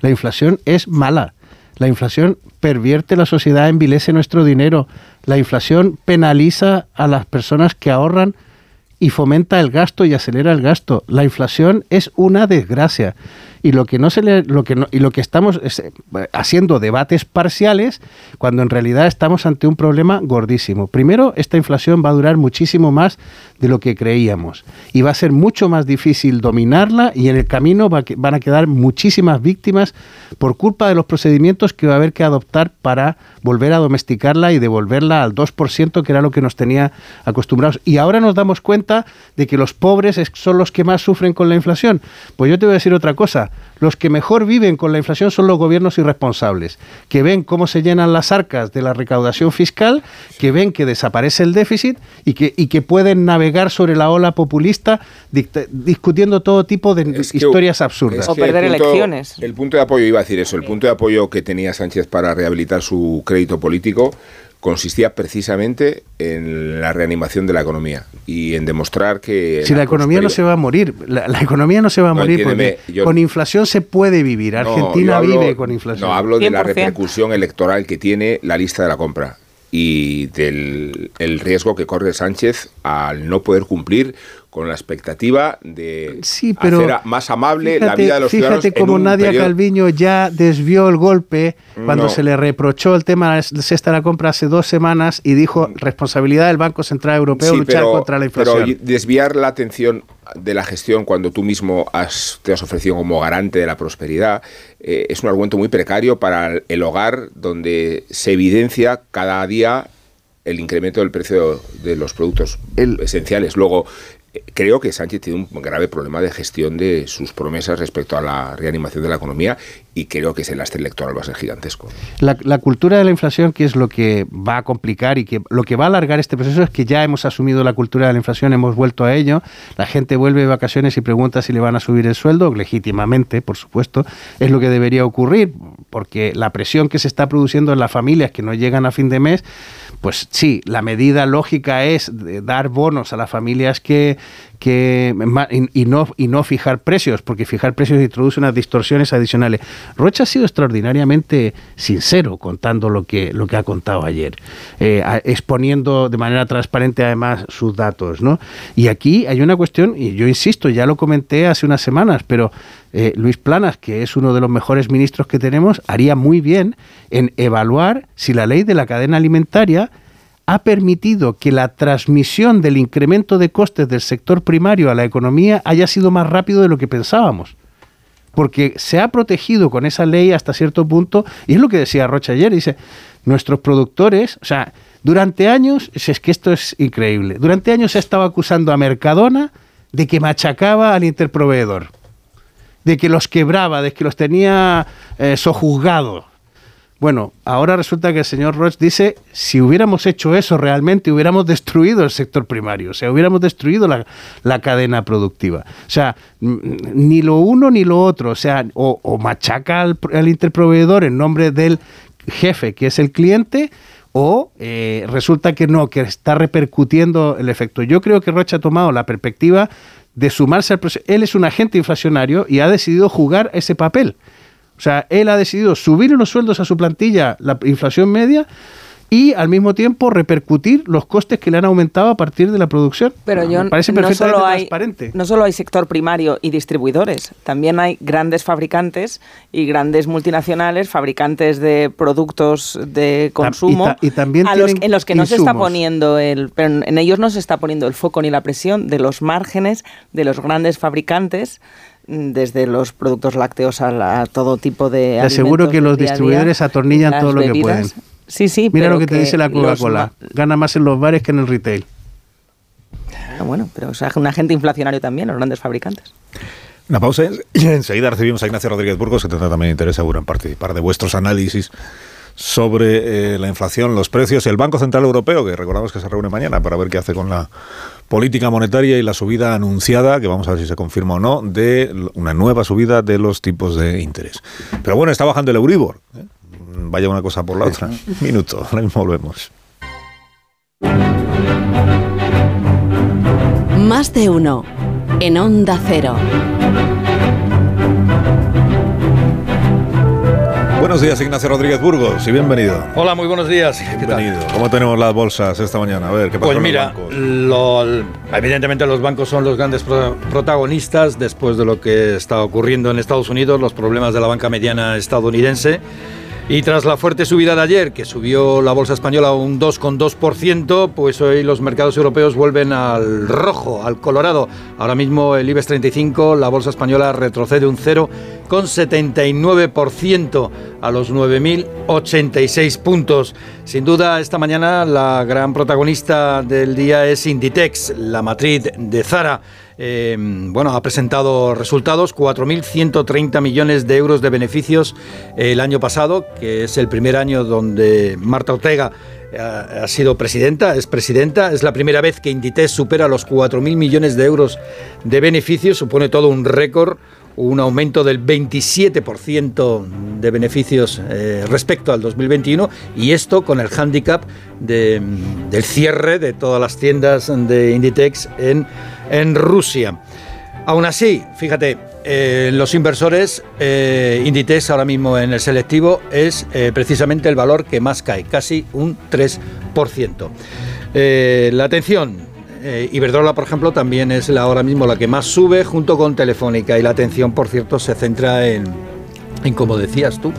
La inflación es mala. La inflación pervierte la sociedad, envilece nuestro dinero. La inflación penaliza a las personas que ahorran y fomenta el gasto y acelera el gasto. La inflación es una desgracia y lo que no se le, lo que no, y lo que estamos eh, haciendo debates parciales cuando en realidad estamos ante un problema gordísimo. Primero, esta inflación va a durar muchísimo más de lo que creíamos y va a ser mucho más difícil dominarla y en el camino van a quedar muchísimas víctimas por culpa de los procedimientos que va a haber que adoptar para volver a domesticarla y devolverla al 2% que era lo que nos tenía acostumbrados. Y ahora nos damos cuenta de que los pobres son los que más sufren con la inflación. Pues yo te voy a decir otra cosa los que mejor viven con la inflación son los gobiernos irresponsables, que ven cómo se llenan las arcas de la recaudación fiscal, que ven que desaparece el déficit y que, y que pueden navegar sobre la ola populista discutiendo todo tipo de historias absurdas. o perder elecciones. El punto de apoyo, iba a decir eso, el punto de apoyo que tenía Sánchez para rehabilitar su crédito político consistía precisamente en la reanimación de la economía y en demostrar que... Si la, economía no se va a morir, la, economía no se va a morir porque con inflación se puede vivir. Argentina vive con inflación. No, hablo de la repercusión electoral que tiene la lista de la compra y del el riesgo que corre Sánchez al no poder cumplir con la expectativa de Sí, pero hacer más amable la Fíjate- vida de los ciudadanos. Fíjate como Nadia periodo- Calviño ya desvió el golpe cuando No. se le reprochó el tema de la cesta de la compra hace dos semanas y dijo responsabilidad del Banco Central Europeo. Sí, luchar pero- contra la inflación. Pero desviar la atención de la gestión cuando tú mismo has, te has ofrecido como garante de la prosperidad eh, es un argumento muy precario para el hogar donde se evidencia cada día el incremento del precio de los productos esenciales. Luego, creo que Sánchez tiene un grave problema de gestión de sus promesas respecto a la reanimación de la economía y creo que ese lastre electoral va a ser gigantesco. La, la cultura de la inflación, que es lo que va a complicar y que lo que va a alargar este proceso es que ya hemos asumido la cultura de la inflación, hemos vuelto a ello. La gente vuelve de vacaciones y pregunta si le van a subir el sueldo, legítimamente, por supuesto. Es lo que debería ocurrir, porque la presión que se está produciendo en las familias que no llegan a fin de mes, pues sí, la medida lógica es dar bonos a las familias que, que y, no, y no fijar precios, porque fijar precios introduce unas distorsiones adicionales. Rocha ha sido extraordinariamente sincero contando lo que, lo que ha contado ayer, eh, exponiendo de manera transparente además sus datos. ¿no? Y aquí hay una cuestión, y yo insisto, ya lo comenté hace unas semanas, pero eh, Luis Planas, que es uno de los mejores ministros que tenemos, haría muy bien en evaluar si la ley de la cadena alimentaria ha permitido que la transmisión del incremento de costes del sector primario a la economía haya sido más rápido de lo que pensábamos. Porque se ha protegido con esa ley hasta cierto punto, y es lo que decía Rocha ayer, dice, nuestros productores, o sea, durante años, es que esto es increíble, durante años se estaba acusando a Mercadona de que machacaba al interproveedor, de que los quebraba, de que los tenía eh, sojuzgados. Bueno, ahora resulta que el señor Roch dice, si hubiéramos hecho eso realmente, hubiéramos destruido el sector primario, o sea, hubiéramos destruido la, la cadena productiva. O sea, ni lo uno ni lo otro, o sea, o, machaca al, interproveedor en nombre del jefe, que es el cliente, o eh, resulta que no, que está repercutiendo el efecto. Yo creo que Rocha ha tomado la perspectiva de sumarse al proceso. Él es un agente inflacionario y ha decidido jugar ese papel. O sea, él ha decidido subir los sueldos a su plantilla, la inflación media, y al mismo tiempo repercutir los costes que le han aumentado a partir de la producción. Pero yo Me parece no perfectamente solo hay, transparente. no solo hay sector primario y distribuidores, también hay grandes fabricantes y grandes multinacionales, fabricantes de productos de consumo, y ta- y también a los- tienen en los que no se está poniendo el, pero en ellos no se está poniendo el foco ni la presión de los márgenes de los grandes fabricantes mm, desde los productos lácteos a, la- a todo tipo de Te aseguro que los día a día, distribuidores atornillan todo lo que pueden. Sí, sí, Mira pero lo que te dice la Coca-Cola. Gana más en los bares que en el retail. Ah, bueno, pero o sea, un agente inflacionario también, los grandes fabricantes. Una pausa y enseguida recibimos a Ignacio Rodríguez Burgos, que tendrá también interés seguro en participar de vuestros análisis sobre eh, la inflación, los precios y el Banco Central Europeo, que recordamos que se reúne mañana para ver qué hace con la política monetaria y la subida anunciada, que vamos a ver si se confirma o no, de una nueva subida de los tipos de interés. Pero bueno, está bajando el Euribor. ¿eh? Vaya una cosa por la otra. Minuto, ahora mismo volvemos. Más de uno. En Onda Cero. Buenos días, Ignacio Rodríguez Burgos, y bienvenido. Hola, muy buenos días. ¿Qué tal? Bienvenido. ¿Cómo tenemos las bolsas esta mañana? A ver, ¿qué pasa Pues con los mira, bancos? lo- evidentemente los bancos son los grandes pro- protagonistas después de lo que está ocurriendo en Estados Unidos, los problemas de la banca mediana estadounidense. Y tras la fuerte subida de ayer, que subió la bolsa española un 2,2%, pues hoy los mercados europeos vuelven al rojo, al colorado. Ahora mismo el IBEX 35, la bolsa española retrocede un 0,79% a los 9.086 puntos. Sin duda, esta mañana la gran protagonista del día es Inditex, la matriz de Zara. Eh, bueno, ha presentado resultados, 4.130 millones de euros de beneficios el año pasado, que es el primer año donde Marta Ortega eh, ha sido presidenta, es presidenta, es la primera vez que Inditex supera los 4.000 millones de euros de beneficios, supone todo un récord, un aumento del 27% de beneficios eh, respecto al 2021 y esto con el hándicap de, del cierre de todas las tiendas de Inditex en, en Rusia. Aún así, fíjate, eh, los inversores, eh, ahora mismo en el selectivo es eh, precisamente el valor que más cae, casi un 3%. Eh, la atención, Iberdrola, por ejemplo, también es la, ahora mismo la que más sube junto con Telefónica y la atención, por cierto, se centra en, en como decías tú,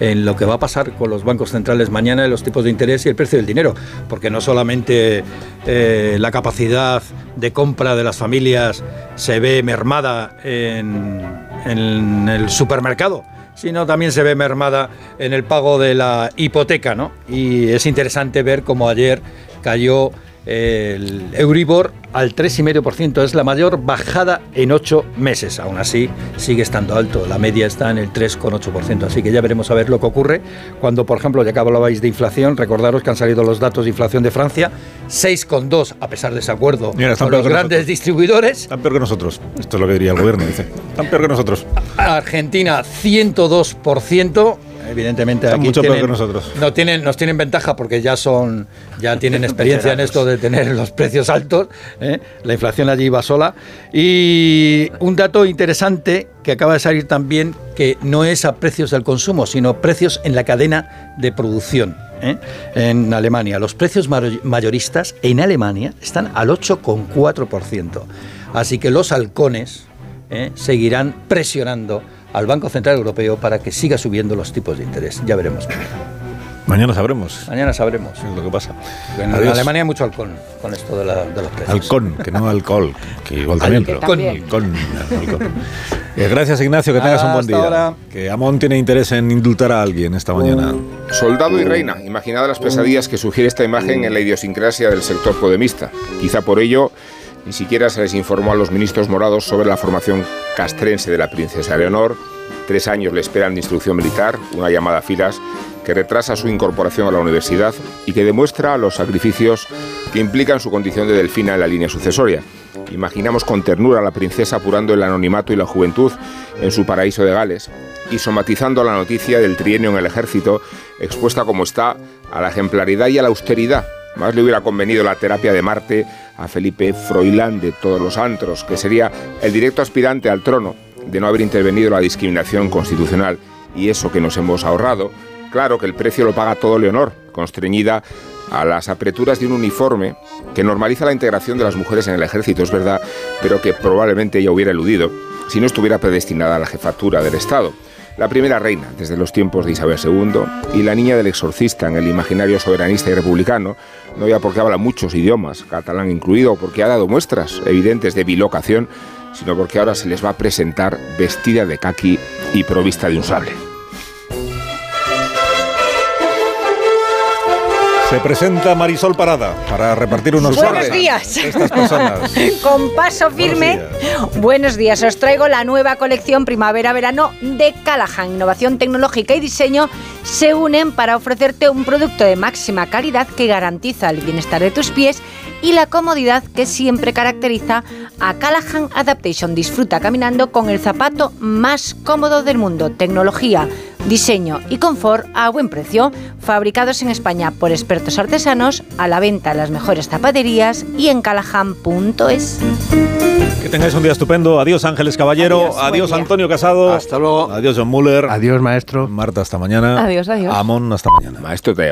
en lo que va a pasar con los bancos centrales mañana, los tipos de interés y el precio del dinero, porque no solamente eh, la capacidad de compra de las familias se ve mermada en, en el supermercado, sino también se ve mermada en el pago de la hipoteca, ¿no? Y es interesante ver cómo ayer cayó el Euribor al 3,5%. Es la mayor bajada en ocho meses. Aún así, sigue estando alto. La media está en el 3,8%. Así que ya veremos a ver lo que ocurre cuando, por ejemplo, ya que hablabais de inflación, recordaros que han salido los datos de inflación de Francia, 6,2 a pesar de ese acuerdo Mira, con los grandes nosotros. distribuidores. Están peor que nosotros. Esto es lo que diría el gobierno, dice. Están peor que nosotros. Argentina 102%. Evidentemente Están aquí mucho peor tienen- que nosotros. No tienen, nos tienen ventaja porque ya son, ya tienen experiencia en esto de tener los precios altos. ¿eh? La inflación allí va sola. Y un dato interesante que acaba de salir también, que no es a precios del consumo, sino precios en la cadena de producción. ¿eh? En Alemania, los precios mayoristas en Alemania están al 8,4%. Así que los halcones ¿eh? seguirán presionando al Banco Central Europeo para que siga subiendo los tipos de interés. Ya veremos. Mañana sabremos. Mañana sabremos. Es lo que pasa. En Adiós. Alemania hay mucho halcón con esto de, la- de los precios. Halcón, que no alcohol, que igual también, pero Halcón. halcón, halcón. Eh, gracias Ignacio, que tengas un buen día. ahora. Que Amón tiene interés en indultar a alguien esta mañana. Soldado y reina, imaginad las pesadillas que sugiere esta imagen en la idiosincrasia del sector podemista. Quizá por ello ni siquiera se les informó a los ministros morados sobre la formación castrense de la princesa Leonor. Tres años le esperan de instrucción militar, una llamada a filas que retrasa su incorporación a la universidad y que demuestra los sacrificios que implican su condición de delfina en la línea sucesoria. Imaginamos con ternura a la princesa apurando el anonimato y la juventud en su paraíso de Gales y somatizando la noticia del trienio en el ejército, expuesta como está a la ejemplaridad y a la austeridad. Más le hubiera convenido la terapia de Marte a Felipe Froilán de todos los antros, que sería el directo aspirante al trono de no haber intervenido la discriminación constitucional. Y eso que nos hemos ahorrado, claro que el precio lo paga todo Leonor, constreñida a las apreturas de un uniforme que normaliza la integración de las mujeres en el ejército, es verdad, pero que probablemente ella hubiera eludido si no estuviera predestinada a la jefatura del Estado. La primera reina desde los tiempos de Isabel II y la niña del exorcista en el imaginario soberanista y republicano, no ya porque habla muchos idiomas, catalán incluido, porque ha dado muestras evidentes de bilocación, sino porque ahora se les va a presentar vestida de caqui y provista de un sable. Se presenta Marisol Parada para repartir unos Buenos días. a Estas personas. Con paso firme. Buenos días. Os traigo la nueva colección primavera-verano de Callahan. Innovación tecnológica y diseño se unen para ofrecerte un producto de máxima calidad que garantiza el bienestar de tus pies y la comodidad que siempre caracteriza a Callahan Adaptation. Disfruta caminando con el zapato más cómodo del mundo. Tecnología, diseño y confort a buen precio. Fabricados en España por expertos artesanos, a la venta en las mejores zapaterías y en callahan.es. Que tengáis un día estupendo. Adiós Ángeles Caballero. Adiós. Antonio Casado. Hasta luego. Adiós John Muller. Adiós maestro. Marta, hasta mañana. Adiós, adiós. Amón, hasta mañana. Maestro, te